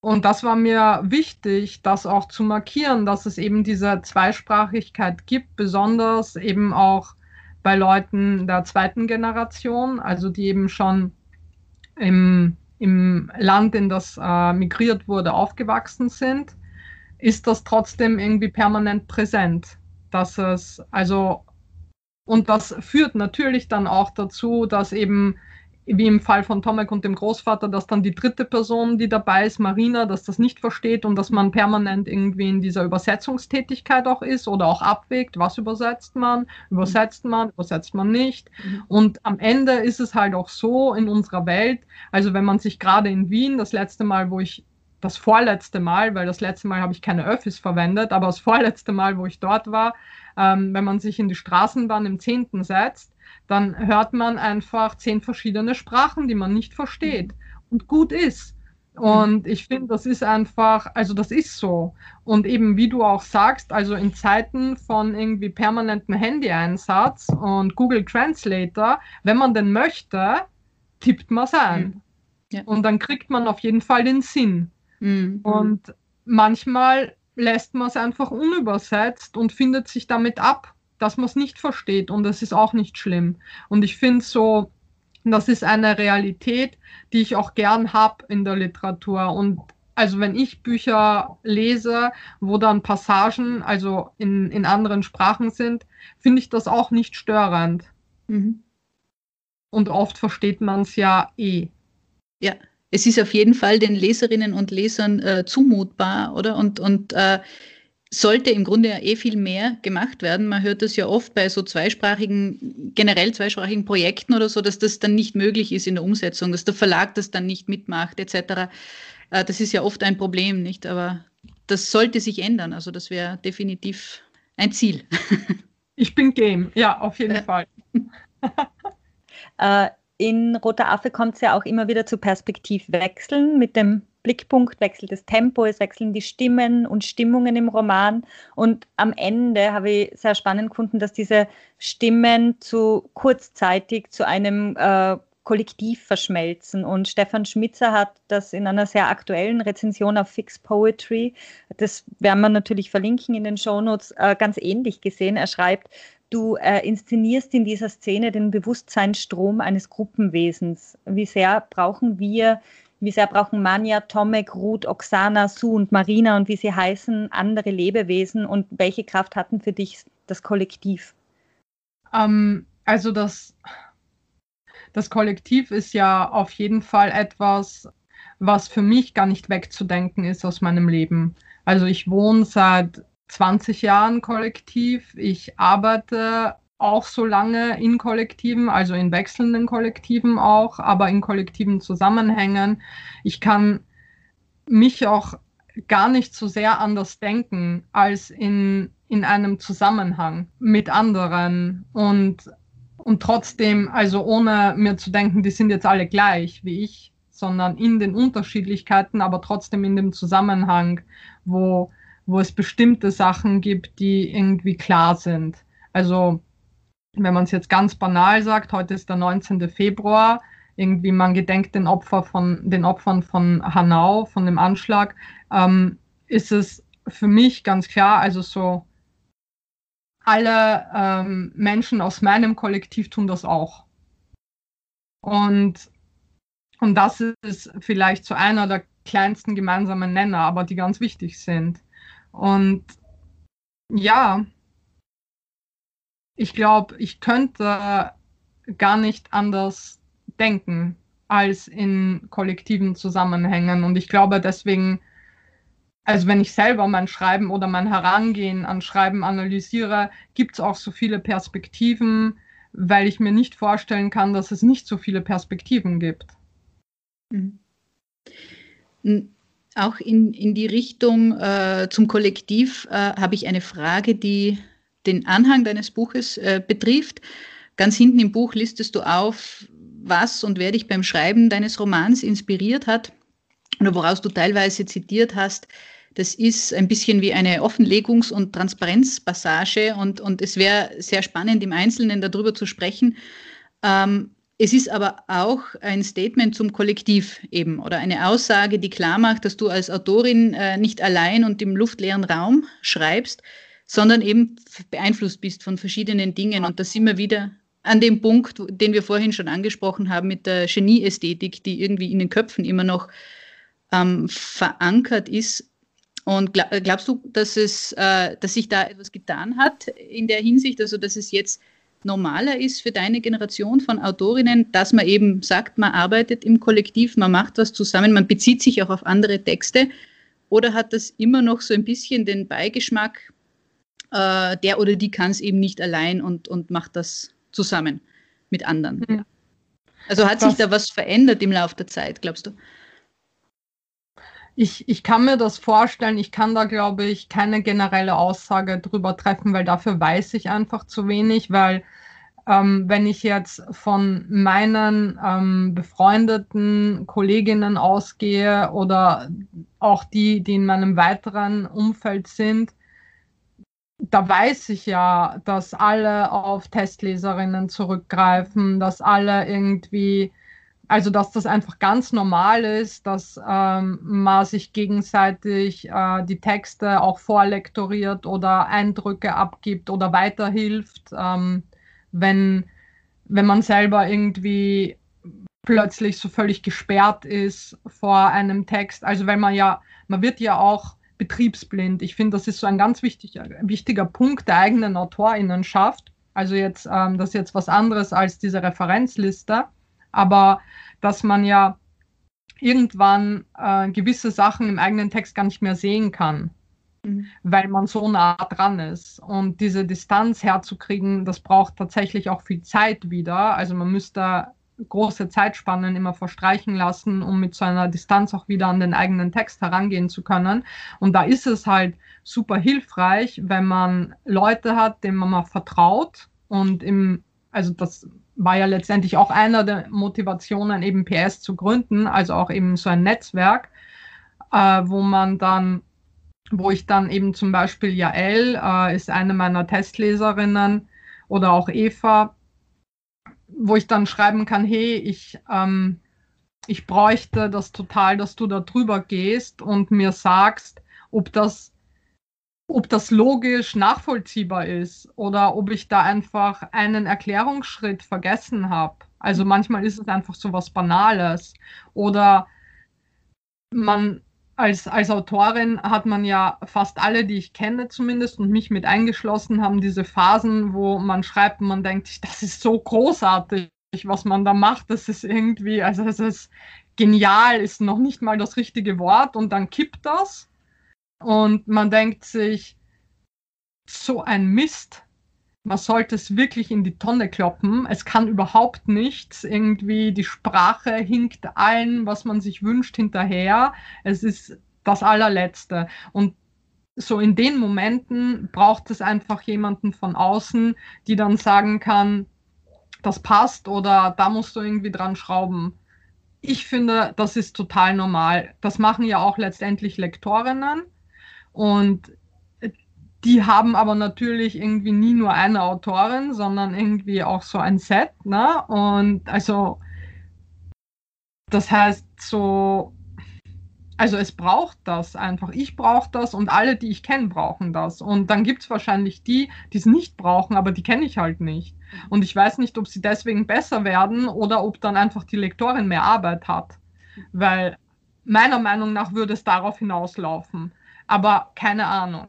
und das war mir wichtig, das auch zu markieren, dass es eben diese Zweisprachigkeit gibt, besonders eben auch bei Leuten der zweiten Generation, also die eben schon im, im Land, in das äh, migriert wurde, aufgewachsen sind, ist das trotzdem irgendwie permanent präsent. Dass es, also, und das führt natürlich dann auch dazu, dass eben wie im Fall von Tomek und dem Großvater, dass dann die dritte Person, die dabei ist, Marina, dass das nicht versteht und dass man permanent irgendwie in dieser Übersetzungstätigkeit auch ist oder auch abwägt, was übersetzt man, übersetzt man, übersetzt man nicht. Mhm. Und am Ende ist es halt auch so in unserer Welt, also wenn man sich gerade in Wien, das letzte Mal, wo ich das vorletzte Mal, weil das letzte Mal habe ich keine Öffis verwendet, aber das vorletzte Mal, wo ich dort war, ähm, wenn man sich in die Straßenbahn im Zehnten setzt, dann hört man einfach zehn verschiedene Sprachen, die man nicht versteht und gut ist. Und ich finde, das ist einfach, also das ist so. Und eben, wie du auch sagst, also in Zeiten von irgendwie permanentem Handy-Einsatz und Google Translator, wenn man denn möchte, tippt man es ein. Mhm. Ja. Und dann kriegt man auf jeden Fall den Sinn. Mhm. Und manchmal lässt man es einfach unübersetzt und findet sich damit ab, dass man es nicht versteht. Und das ist auch nicht schlimm. Und ich finde so, das ist eine Realität, die ich auch gern habe in der Literatur. Und also wenn ich Bücher lese, wo dann Passagen, also in, in anderen Sprachen sind, finde ich das auch nicht störend. Mhm. Und oft versteht man es ja eh. Ja, es ist auf jeden Fall den Leserinnen und Lesern äh, zumutbar, oder? Und, und äh, sollte im Grunde ja eh viel mehr gemacht werden. Man hört das ja oft bei so zweisprachigen, generell zweisprachigen Projekten oder so, dass das dann nicht möglich ist in der Umsetzung, dass der Verlag das dann nicht mitmacht, etc. Äh, das ist ja oft ein Problem, nicht? Aber das sollte sich ändern. Also das wäre definitiv ein Ziel. (laughs) Ich bin game, ja, auf jeden ja. Fall. (laughs) (laughs) äh, in Roter Affe kommt es ja auch immer wieder zu Perspektivwechseln. Mit dem Blickpunkt wechselt das Tempo, es wechseln die Stimmen und Stimmungen im Roman. Und am Ende habe ich sehr spannend gefunden, dass diese Stimmen zu kurzzeitig zu einem äh, Kollektiv verschmelzen. Und Stefan Schmitzer hat das in einer sehr aktuellen Rezension auf Fix Poetry, das werden wir natürlich verlinken in den Shownotes, äh, ganz ähnlich gesehen. Er schreibt, Du äh, inszenierst in dieser Szene den Bewusstseinsstrom eines Gruppenwesens. Wie sehr brauchen wir, wie sehr brauchen Manja, Tomek, Ruth, Oksana, Sue und Marina und wie sie heißen, andere Lebewesen und welche Kraft hatten für dich das Kollektiv? Ähm, also das, das Kollektiv ist ja auf jeden Fall etwas, was für mich gar nicht wegzudenken ist aus meinem Leben. Also ich wohne seit 20 Jahren Kollektiv. Ich arbeite auch so lange in Kollektiven, also in wechselnden Kollektiven auch, aber in kollektiven Zusammenhängen. Ich kann mich auch gar nicht so sehr anders denken als in, in einem Zusammenhang mit anderen und, und trotzdem, also ohne mir zu denken, die sind jetzt alle gleich wie ich, sondern in den Unterschiedlichkeiten, aber trotzdem in dem Zusammenhang, wo wo es bestimmte Sachen gibt, die irgendwie klar sind. Also wenn man es jetzt ganz banal sagt, heute ist der 19. Februar, irgendwie man gedenkt den Opfer von den Opfern von Hanau, von dem Anschlag, ähm, ist es für mich ganz klar, also so alle ähm, Menschen aus meinem Kollektiv tun das auch. Und, und das ist vielleicht so einer der kleinsten gemeinsamen Nenner, aber die ganz wichtig sind. Und ja, ich glaube, ich könnte gar nicht anders denken als in kollektiven Zusammenhängen. Und ich glaube deswegen, also wenn ich selber mein Schreiben oder mein Herangehen an Schreiben analysiere, gibt es auch so viele Perspektiven, weil ich mir nicht vorstellen kann, dass es nicht so viele Perspektiven gibt. Mhm auch in, in die Richtung äh, zum Kollektiv äh, habe ich eine Frage, die den Anhang deines Buches äh, betrifft. Ganz hinten im Buch listest du auf, was und wer dich beim Schreiben deines Romans inspiriert hat oder woraus du teilweise zitiert hast. Das ist ein bisschen wie eine Offenlegungs- und Transparenzpassage und, und es wäre sehr spannend, im Einzelnen darüber zu sprechen. Ähm, es ist aber auch ein Statement zum Kollektiv eben oder eine Aussage, die klar macht, dass du als Autorin äh, nicht allein und im luftleeren Raum schreibst, sondern eben beeinflusst bist von verschiedenen Dingen. Und da sind wir wieder an dem Punkt, den wir vorhin schon angesprochen haben mit der Genieästhetik, die irgendwie in den Köpfen immer noch ähm, verankert ist. Und glaubst du, dass es, äh, dass sich da etwas getan hat in der Hinsicht, also dass es jetzt normaler ist für deine Generation von Autorinnen, dass man eben sagt, man arbeitet im Kollektiv, man macht was zusammen, man bezieht sich auch auf andere Texte? Oder hat das immer noch so ein bisschen den Beigeschmack, äh, der oder die kann es eben nicht allein und, und macht das zusammen mit anderen? Mhm. Also hat sich da was verändert im Laufe der Zeit, glaubst du? Ich, ich kann mir das vorstellen. Ich kann da, glaube ich, keine generelle Aussage drüber treffen, weil dafür weiß ich einfach zu wenig, weil ähm, wenn ich jetzt von meinen ähm, befreundeten Kolleginnen ausgehe oder auch die, die in meinem weiteren Umfeld sind, da weiß ich ja, dass alle auf Testleserinnen zurückgreifen, dass alle irgendwie also, dass das einfach ganz normal ist, dass ähm, man sich gegenseitig äh, die Texte auch vorlektoriert oder Eindrücke abgibt oder weiterhilft, ähm, wenn, wenn man selber irgendwie plötzlich so völlig gesperrt ist vor einem Text. Also, wenn man ja, man wird ja auch betriebsblind. Ich finde, das ist so ein ganz wichtig, wichtiger Punkt der eigenen AutorInnenschaft. Also jetzt, ähm, das ist jetzt was anderes als diese Referenzliste aber dass man ja irgendwann äh, gewisse Sachen im eigenen Text gar nicht mehr sehen kann, mhm. weil man so nah dran ist. Und diese Distanz herzukriegen, das braucht tatsächlich auch viel Zeit wieder. Also man müsste große Zeitspannen immer verstreichen lassen, um mit so einer Distanz auch wieder an den eigenen Text herangehen zu können. Und da ist es halt super hilfreich, wenn man Leute hat, denen man mal vertraut und im, also das war ja letztendlich auch einer der Motivationen, eben PS zu gründen, also auch eben so ein Netzwerk, äh, wo man dann, wo ich dann eben zum Beispiel Jael äh, ist eine meiner Testleserinnen oder auch Eva, wo ich dann schreiben kann, hey, ich, ähm, ich bräuchte das total, dass du da drüber gehst und mir sagst, ob das ob das logisch nachvollziehbar ist oder ob ich da einfach einen Erklärungsschritt vergessen habe. Also manchmal ist es einfach so was Banales. Oder man als, als Autorin hat man ja fast alle, die ich kenne zumindest und mich mit eingeschlossen, haben diese Phasen, wo man schreibt und man denkt, das ist so großartig, was man da macht. Das ist irgendwie, also es ist genial, ist noch nicht mal das richtige Wort und dann kippt das und man denkt sich, so ein Mist, man sollte es wirklich in die Tonne kloppen. Es kann überhaupt nichts. Irgendwie die Sprache hinkt allen, was man sich wünscht, hinterher. Es ist das allerletzte. Und so in den Momenten braucht es einfach jemanden von außen, die dann sagen kann, das passt oder da musst du irgendwie dran schrauben. Ich finde, das ist total normal. Das machen ja auch letztendlich Lektorinnen und die haben aber natürlich irgendwie nie nur eine Autorin, sondern irgendwie auch so ein Set. Ne? Und also, das heißt so, also es braucht das einfach. Ich brauche das und alle, die ich kenne, brauchen das. Und dann gibt es wahrscheinlich die, die es nicht brauchen, aber die kenne ich halt nicht. Und ich weiß nicht, ob sie deswegen besser werden oder ob dann einfach die Lektorin mehr Arbeit hat. Weil meiner Meinung nach würde es darauf hinauslaufen aber keine Ahnung.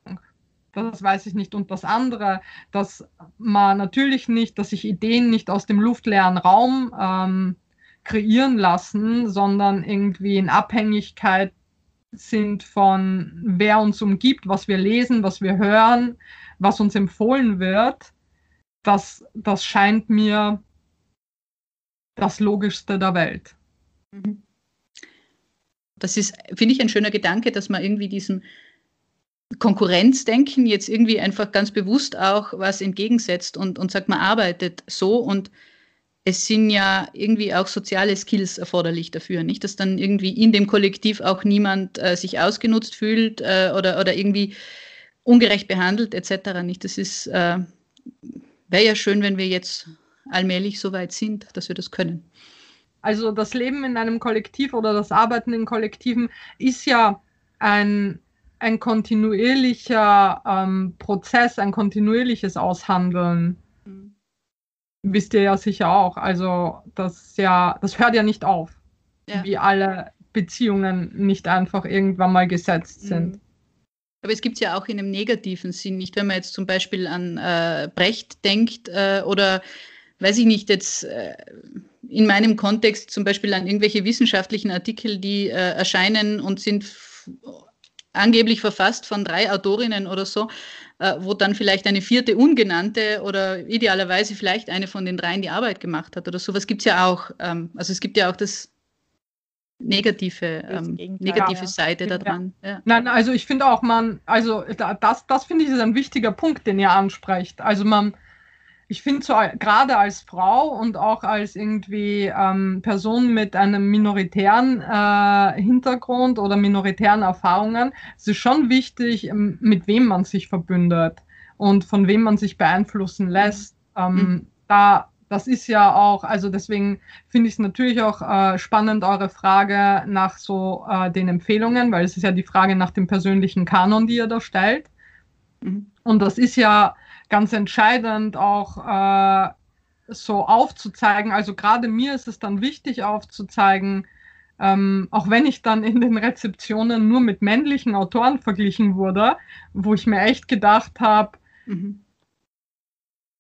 Das weiß ich nicht. Und das andere, dass man natürlich nicht, dass sich Ideen nicht aus dem luftleeren Raum ähm, kreieren lassen, sondern irgendwie in Abhängigkeit sind von wer uns umgibt, was wir lesen, was wir hören, was uns empfohlen wird. Das, das scheint mir das Logischste der Welt. Mhm. Das ist, finde ich, ein schöner Gedanke, dass man irgendwie diesen Konkurrenzdenken jetzt irgendwie einfach ganz bewusst auch was entgegensetzt und, und sagt, man arbeitet so und es sind ja irgendwie auch soziale Skills erforderlich dafür, nicht? Dass dann irgendwie in dem Kollektiv auch niemand äh, sich ausgenutzt fühlt äh, oder, oder irgendwie ungerecht behandelt etc. Nicht? Das ist äh, wäre ja schön, wenn wir jetzt allmählich so weit sind, dass wir das können. Also das Leben in einem Kollektiv oder das Arbeiten in Kollektiven ist ja ein ein kontinuierlicher ähm, Prozess, ein kontinuierliches Aushandeln. Mhm. Wisst ihr ja sicher auch. Also das ja, das hört ja nicht auf. Ja. Wie alle Beziehungen nicht einfach irgendwann mal gesetzt mhm. sind. Aber es gibt es ja auch in einem negativen Sinn, nicht wenn man jetzt zum Beispiel an äh, Brecht denkt äh, oder weiß ich nicht, jetzt äh, in meinem Kontext zum Beispiel an irgendwelche wissenschaftlichen Artikel, die äh, erscheinen und sind angeblich verfasst von drei Autorinnen oder so, äh, wo dann vielleicht eine vierte ungenannte oder idealerweise vielleicht eine von den dreien die Arbeit gemacht hat oder sowas gibt es ja auch. Ähm, also es gibt ja auch das negative, ähm, negative ja, Seite ja. daran. Ja. Nein, also ich finde auch, man, also das, das finde ich ist ein wichtiger Punkt, den ihr ansprecht. Also man, ich finde so gerade als Frau und auch als irgendwie ähm, Person mit einem minoritären äh, Hintergrund oder minoritären Erfahrungen, es ist schon wichtig, ähm, mit wem man sich verbündet und von wem man sich beeinflussen lässt. Ähm, mhm. Da das ist ja auch, also deswegen finde ich es natürlich auch äh, spannend, eure Frage nach so äh, den Empfehlungen, weil es ist ja die Frage nach dem persönlichen Kanon, die ihr da stellt. Mhm. Und das ist ja ganz entscheidend auch äh, so aufzuzeigen. Also gerade mir ist es dann wichtig aufzuzeigen, ähm, auch wenn ich dann in den Rezeptionen nur mit männlichen Autoren verglichen wurde, wo ich mir echt gedacht habe, mhm.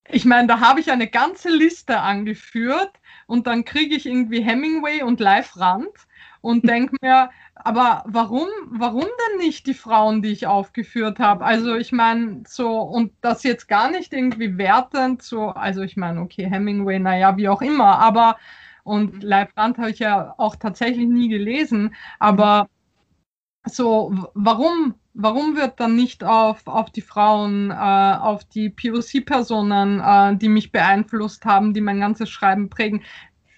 ich meine, da habe ich eine ganze Liste angeführt und dann kriege ich irgendwie Hemingway und Live Rand und denke mir, aber warum, warum denn nicht die Frauen, die ich aufgeführt habe? Also ich meine, so, und das jetzt gar nicht irgendwie wertend, so, also ich meine, okay, Hemingway, naja, wie auch immer, aber, und Leib Brandt habe ich ja auch tatsächlich nie gelesen, aber so, warum, warum wird dann nicht auf, auf die Frauen, äh, auf die POC-Personen, äh, die mich beeinflusst haben, die mein ganzes Schreiben prägen,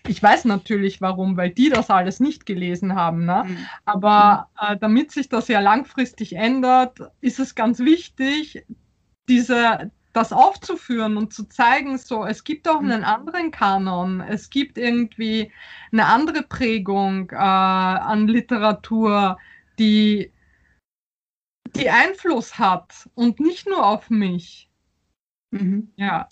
ich weiß natürlich warum, weil die das alles nicht gelesen haben. Ne? Mhm. Aber äh, damit sich das ja langfristig ändert, ist es ganz wichtig, diese, das aufzuführen und zu zeigen, so, es gibt auch einen mhm. anderen Kanon, es gibt irgendwie eine andere Prägung äh, an Literatur, die, die Einfluss hat und nicht nur auf mich. Mhm. Ja.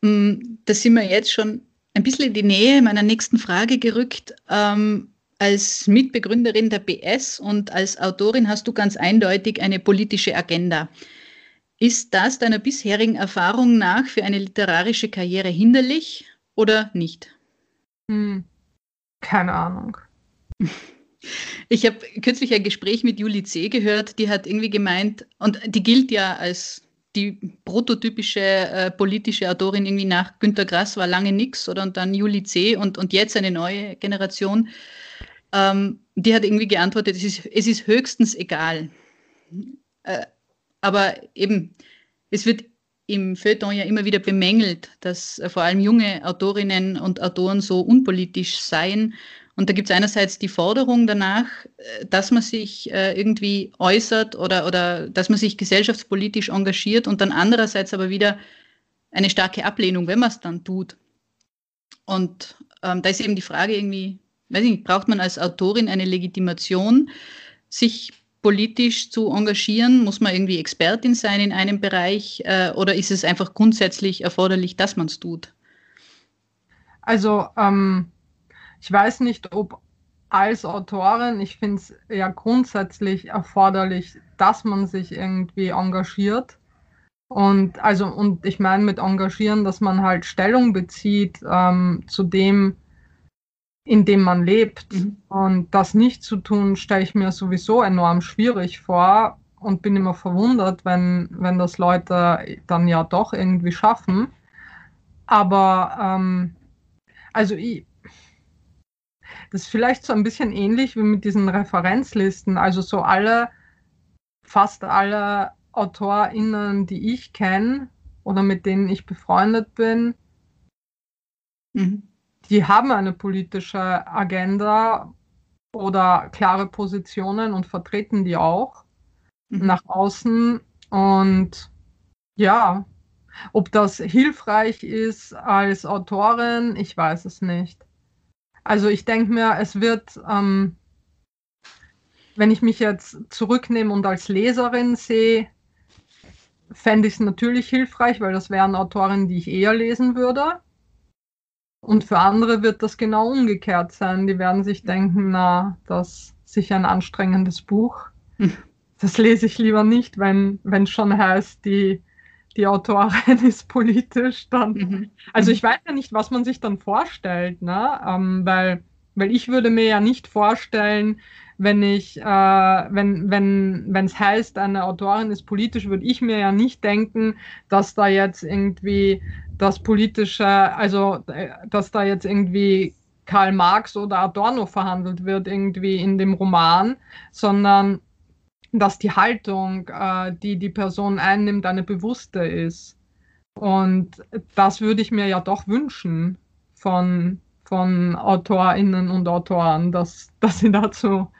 Mm, da sind wir jetzt schon ein bisschen in die Nähe meiner nächsten Frage gerückt. Ähm, als Mitbegründerin der BS und als Autorin hast du ganz eindeutig eine politische Agenda. Ist das deiner bisherigen Erfahrung nach für eine literarische Karriere hinderlich oder nicht? Hm, keine Ahnung. (laughs) Ich habe kürzlich ein Gespräch mit Julie C. gehört, die hat irgendwie gemeint, und die gilt ja als die prototypische äh, politische Autorin irgendwie nach Günter Grass war lange nichts oder und dann Juli C. und, und jetzt eine neue Generation. Ähm, die hat irgendwie geantwortet, es ist, es ist höchstens egal. Äh, aber eben, es wird im Feuilleton ja immer wieder bemängelt, dass äh, vor allem junge Autorinnen und Autoren so unpolitisch seien und da gibt es einerseits die Forderung danach, äh, dass man sich äh, irgendwie äußert oder, oder dass man sich gesellschaftspolitisch engagiert und dann andererseits aber wieder eine starke Ablehnung, wenn man es dann tut. Und ähm, da ist eben die Frage irgendwie, weiß ich nicht, braucht man als Autorin eine Legitimation, sich politisch zu engagieren? Muss man irgendwie Expertin sein in einem Bereich äh, oder ist es einfach grundsätzlich erforderlich, dass man es tut? Also ähm, ich weiß nicht, ob als Autorin, ich finde es ja grundsätzlich erforderlich, dass man sich irgendwie engagiert. Und also, und ich meine mit engagieren, dass man halt Stellung bezieht ähm, zu dem, in dem man lebt. Mhm. Und das nicht zu tun, stelle ich mir sowieso enorm schwierig vor und bin immer verwundert, wenn, wenn das Leute dann ja doch irgendwie schaffen. Aber ähm, also ich, das ist vielleicht so ein bisschen ähnlich wie mit diesen Referenzlisten. Also so alle, fast alle AutorInnen, die ich kenne oder mit denen ich befreundet bin, mhm. die haben eine politische Agenda oder klare Positionen und vertreten die auch mhm. nach außen. Und ja, ob das hilfreich ist als Autorin, ich weiß es nicht. Also ich denke mir, es wird, ähm, wenn ich mich jetzt zurücknehme und als Leserin sehe, fände ich es natürlich hilfreich, weil das wären Autorinnen, die ich eher lesen würde. Und für andere wird das genau umgekehrt sein. Die werden sich denken, na, das ist sicher ein anstrengendes Buch. das lese ich lieber nicht, wenn es schon heißt, die, die Autorin (laughs) ist politisch, dann. Mhm. Also ich weiß ja nicht, was man sich dann vorstellt, ne? Ähm, weil, weil ich würde mir ja nicht vorstellen, wenn ich, äh, wenn, wenn, wenn es heißt, eine Autorin ist politisch, würde ich mir ja nicht denken, dass da jetzt irgendwie das politische, also äh, dass da jetzt irgendwie Karl Marx oder Adorno verhandelt wird irgendwie in dem Roman, sondern dass die Haltung, äh, die die Person einnimmt, eine bewusste ist. Und das würde ich mir ja doch wünschen von, von AutorInnen und Autoren, dass, (laughs) dass sie dazu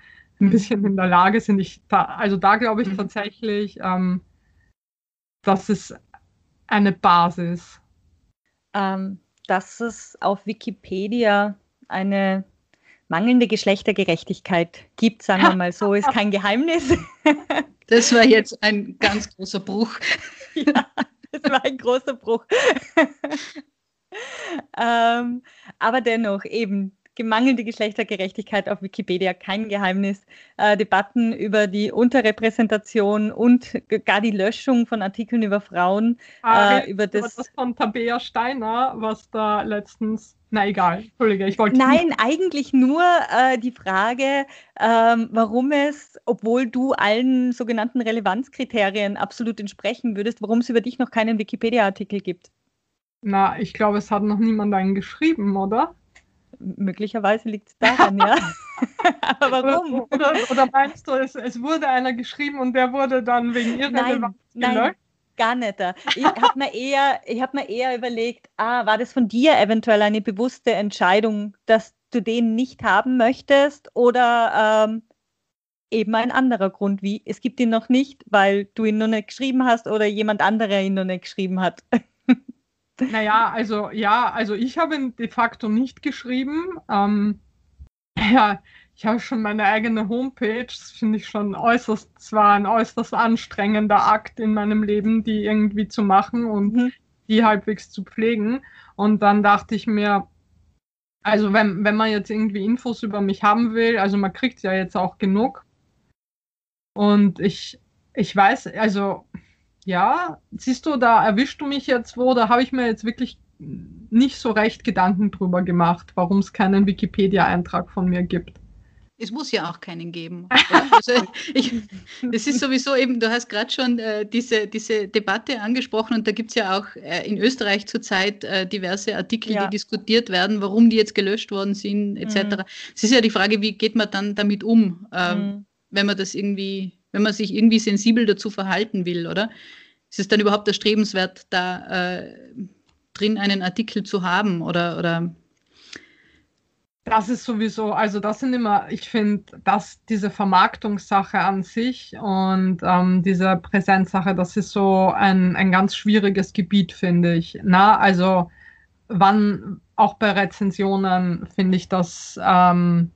ein bisschen in der Lage sind. Ich, da, also da glaube ich mhm. tatsächlich, ähm, das ist eine Basis. Ähm, dass es auf Wikipedia eine mangelnde Geschlechtergerechtigkeit gibt, sagen wir (laughs) mal so, ist kein Geheimnis. (laughs) Das war jetzt ein ganz großer Bruch. (laughs) Ja, das war ein großer Bruch. ähm, aber dennoch eben gemangelte Geschlechtergerechtigkeit auf Wikipedia kein Geheimnis. Äh, Debatten über die Unterrepräsentation und gar die Löschung von Artikeln über Frauen. Ah, äh, über das, das von Tabea Steiner, was da letztens na egal, Entschuldige, ich wollte. Nein, eigentlich nur äh, die Frage, ähm, warum es, obwohl du allen sogenannten Relevanzkriterien absolut entsprechen würdest, warum es über dich noch keinen Wikipedia-Artikel gibt. Na, ich glaube, es hat noch niemand einen geschrieben, oder? Möglicherweise liegt es daran, ja. (laughs) Aber warum? Oder, oder, meinst du, es, es, wurde einer geschrieben und der wurde dann wegen Irrelevanz nein, gelöscht? Gar nicht. Ich habe mir, eher, hab mir eher überlegt, ah, war das von dir eventuell eine bewusste Entscheidung, dass du den nicht haben möchtest oder ähm, eben ein anderer Grund, wie es gibt ihn noch nicht, weil du ihn noch nicht geschrieben hast oder jemand anderer ihn noch nicht geschrieben hat. (laughs) Naja, also ja, also ich habe ihn de facto nicht geschrieben. Ähm, ja, ich habe schon meine eigene Homepage. Das finde ich schon äußerst, zwar ein äußerst anstrengender Akt in meinem Leben, die irgendwie zu machen und mhm. die halbwegs zu pflegen. Und dann dachte ich mir, also wenn, wenn man jetzt irgendwie Infos über mich haben will, also man kriegt ja jetzt auch genug. Und ich, ich weiß, also ja, siehst du, da erwischst du mich jetzt wo, da habe ich mir jetzt wirklich nicht so recht Gedanken drüber gemacht, warum es keinen Wikipedia-Eintrag von mir gibt. Es muss ja auch keinen geben. (laughs) Also ich, das ist sowieso eben, du hast gerade schon äh, diese, diese Debatte angesprochen und da gibt es ja auch äh, in Österreich zurzeit äh, diverse Artikel, ja. die diskutiert werden, warum die jetzt gelöscht worden sind, etc. Mhm. Es ist ja die Frage, wie geht man dann damit um, ähm, mhm. wenn man das irgendwie wenn man sich irgendwie sensibel dazu verhalten will, oder? Ist es dann überhaupt erstrebenswert, da äh, drin einen Artikel zu haben oder, oder das ist sowieso, also das sind immer, ich finde, dass diese Vermarktungssache an sich und ähm, diese Präsenzsache, das ist so ein, ein ganz schwieriges Gebiet, finde ich. Na, also wann, auch bei Rezensionen finde ich das ähm,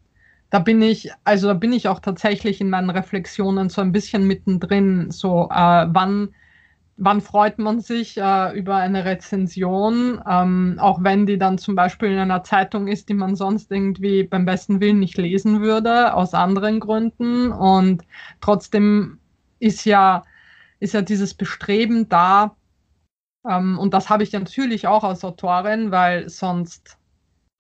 da bin ich, also da bin ich auch tatsächlich in meinen Reflexionen so ein bisschen mittendrin, so äh, wann, wann freut man sich äh, über eine Rezension, ähm, auch wenn die dann zum Beispiel in einer Zeitung ist, die man sonst irgendwie beim besten Willen nicht lesen würde, aus anderen Gründen. Und trotzdem ist ja, ist ja dieses Bestreben da, ähm, und das habe ich natürlich auch als Autorin, weil sonst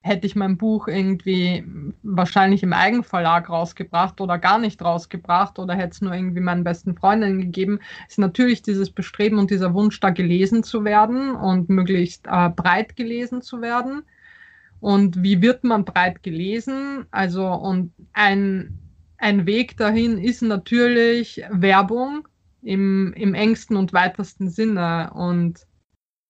hätte ich mein Buch irgendwie wahrscheinlich im Eigenverlag rausgebracht oder gar nicht rausgebracht oder hätte es nur irgendwie meinen besten Freundinnen gegeben, ist natürlich dieses Bestreben und dieser Wunsch, da gelesen zu werden und möglichst äh, breit gelesen zu werden. Und wie wird man breit gelesen? Also, und ein, ein Weg dahin ist natürlich Werbung im, im engsten und weitesten Sinne. Und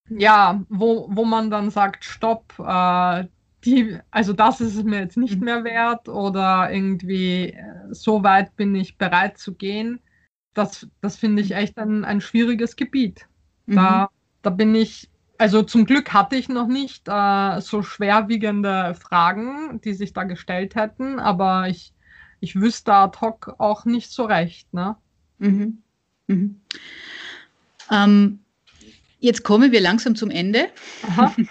ja, wo, wo man dann sagt, stopp, äh, die, also das ist es mir jetzt nicht mhm. mehr wert oder irgendwie äh, so weit bin ich bereit zu gehen. Das, das finde ich mhm. echt ein, ein schwieriges Gebiet. Da, mhm. da bin ich, also zum Glück hatte ich noch nicht äh, so schwerwiegende Fragen, die sich da gestellt hätten, aber ich, ich wüsste ad hoc auch nicht so recht. Ne? Mhm. Mhm. Ähm, jetzt kommen wir langsam zum Ende. (laughs)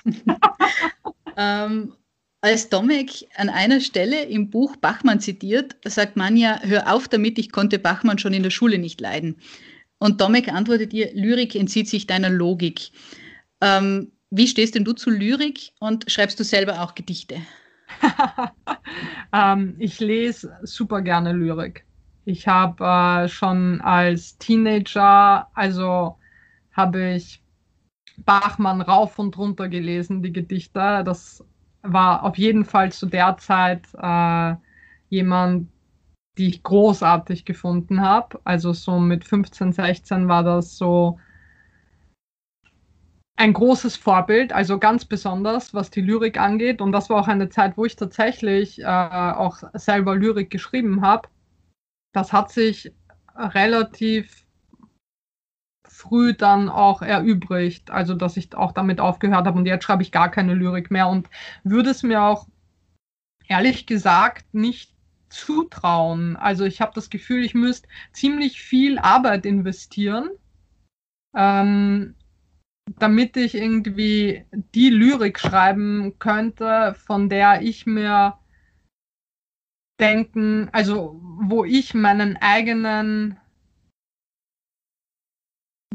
ähm, Als Domek an einer Stelle im Buch Bachmann zitiert, sagt Manja, hör auf damit, ich konnte Bachmann schon in der Schule nicht leiden. Und Domek antwortet ihr, Lyrik entzieht sich deiner Logik. Ähm, wie stehst denn du zu Lyrik und schreibst du selber auch Gedichte? (laughs) ähm, ich lese super gerne Lyrik. Ich habe äh, schon als Teenager, also habe ich Bachmann rauf und runter gelesen, die Gedichte. Das war auf jeden Fall zu der Zeit äh, jemand, die ich großartig gefunden habe. Also so mit 15, 16 war das so ein großes Vorbild, also ganz besonders, was die Lyrik angeht. Und das war auch eine Zeit, wo ich tatsächlich äh, auch selber Lyrik geschrieben habe. Das hat sich relativ früh dann auch erübrigt, also dass ich auch damit aufgehört habe und jetzt schreibe ich gar keine Lyrik mehr und würde es mir auch ehrlich gesagt nicht zutrauen. Also ich habe das Gefühl, ich müsste ziemlich viel Arbeit investieren, ähm, damit ich irgendwie die Lyrik schreiben könnte, von der ich mir denken, also wo ich meinen eigenen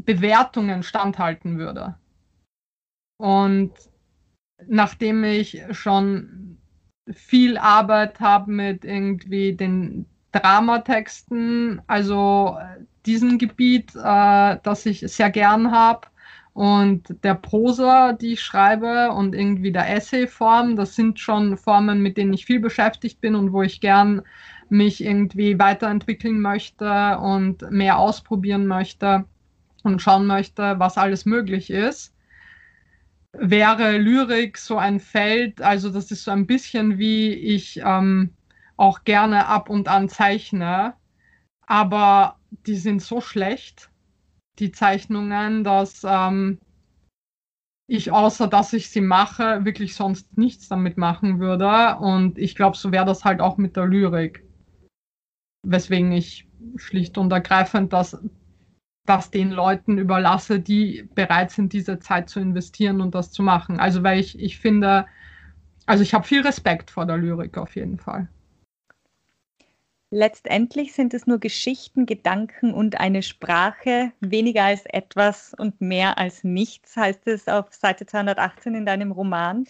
Bewertungen standhalten würde. Und nachdem ich schon viel Arbeit habe mit irgendwie den Dramatexten, also diesem Gebiet, äh, das ich sehr gern habe, und der Prosa, die ich schreibe, und irgendwie der Essayform, das sind schon Formen, mit denen ich viel beschäftigt bin und wo ich gern mich irgendwie weiterentwickeln möchte und mehr ausprobieren möchte und schauen möchte, was alles möglich ist, wäre Lyrik so ein Feld, also das ist so ein bisschen wie ich ähm, auch gerne ab und an zeichne, aber die sind so schlecht, die Zeichnungen, dass ähm, ich außer dass ich sie mache, wirklich sonst nichts damit machen würde. Und ich glaube, so wäre das halt auch mit der Lyrik. Weswegen ich schlicht und ergreifend das das den Leuten überlasse, die bereit sind, diese Zeit zu investieren und das zu machen. Also weil ich, ich finde, also ich habe viel Respekt vor der Lyrik auf jeden Fall. Letztendlich sind es nur Geschichten, Gedanken und eine Sprache, weniger als etwas und mehr als nichts, heißt es auf Seite 218 in deinem Roman.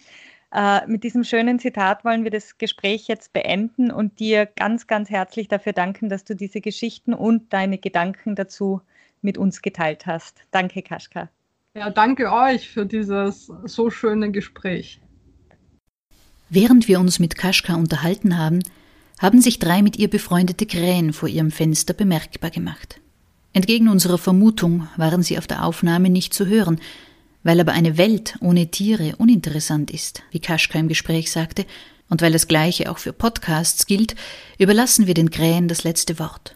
Äh, mit diesem schönen Zitat wollen wir das Gespräch jetzt beenden und dir ganz, ganz herzlich dafür danken, dass du diese Geschichten und deine Gedanken dazu mit uns geteilt hast. Danke, Kaschka. Ja, danke euch für dieses so schöne Gespräch. Während wir uns mit Kaschka unterhalten haben, haben sich drei mit ihr befreundete Krähen vor ihrem Fenster bemerkbar gemacht. Entgegen unserer Vermutung waren sie auf der Aufnahme nicht zu hören, weil aber eine Welt ohne Tiere uninteressant ist, wie Kaschka im Gespräch sagte, und weil das Gleiche auch für Podcasts gilt, überlassen wir den Krähen das letzte Wort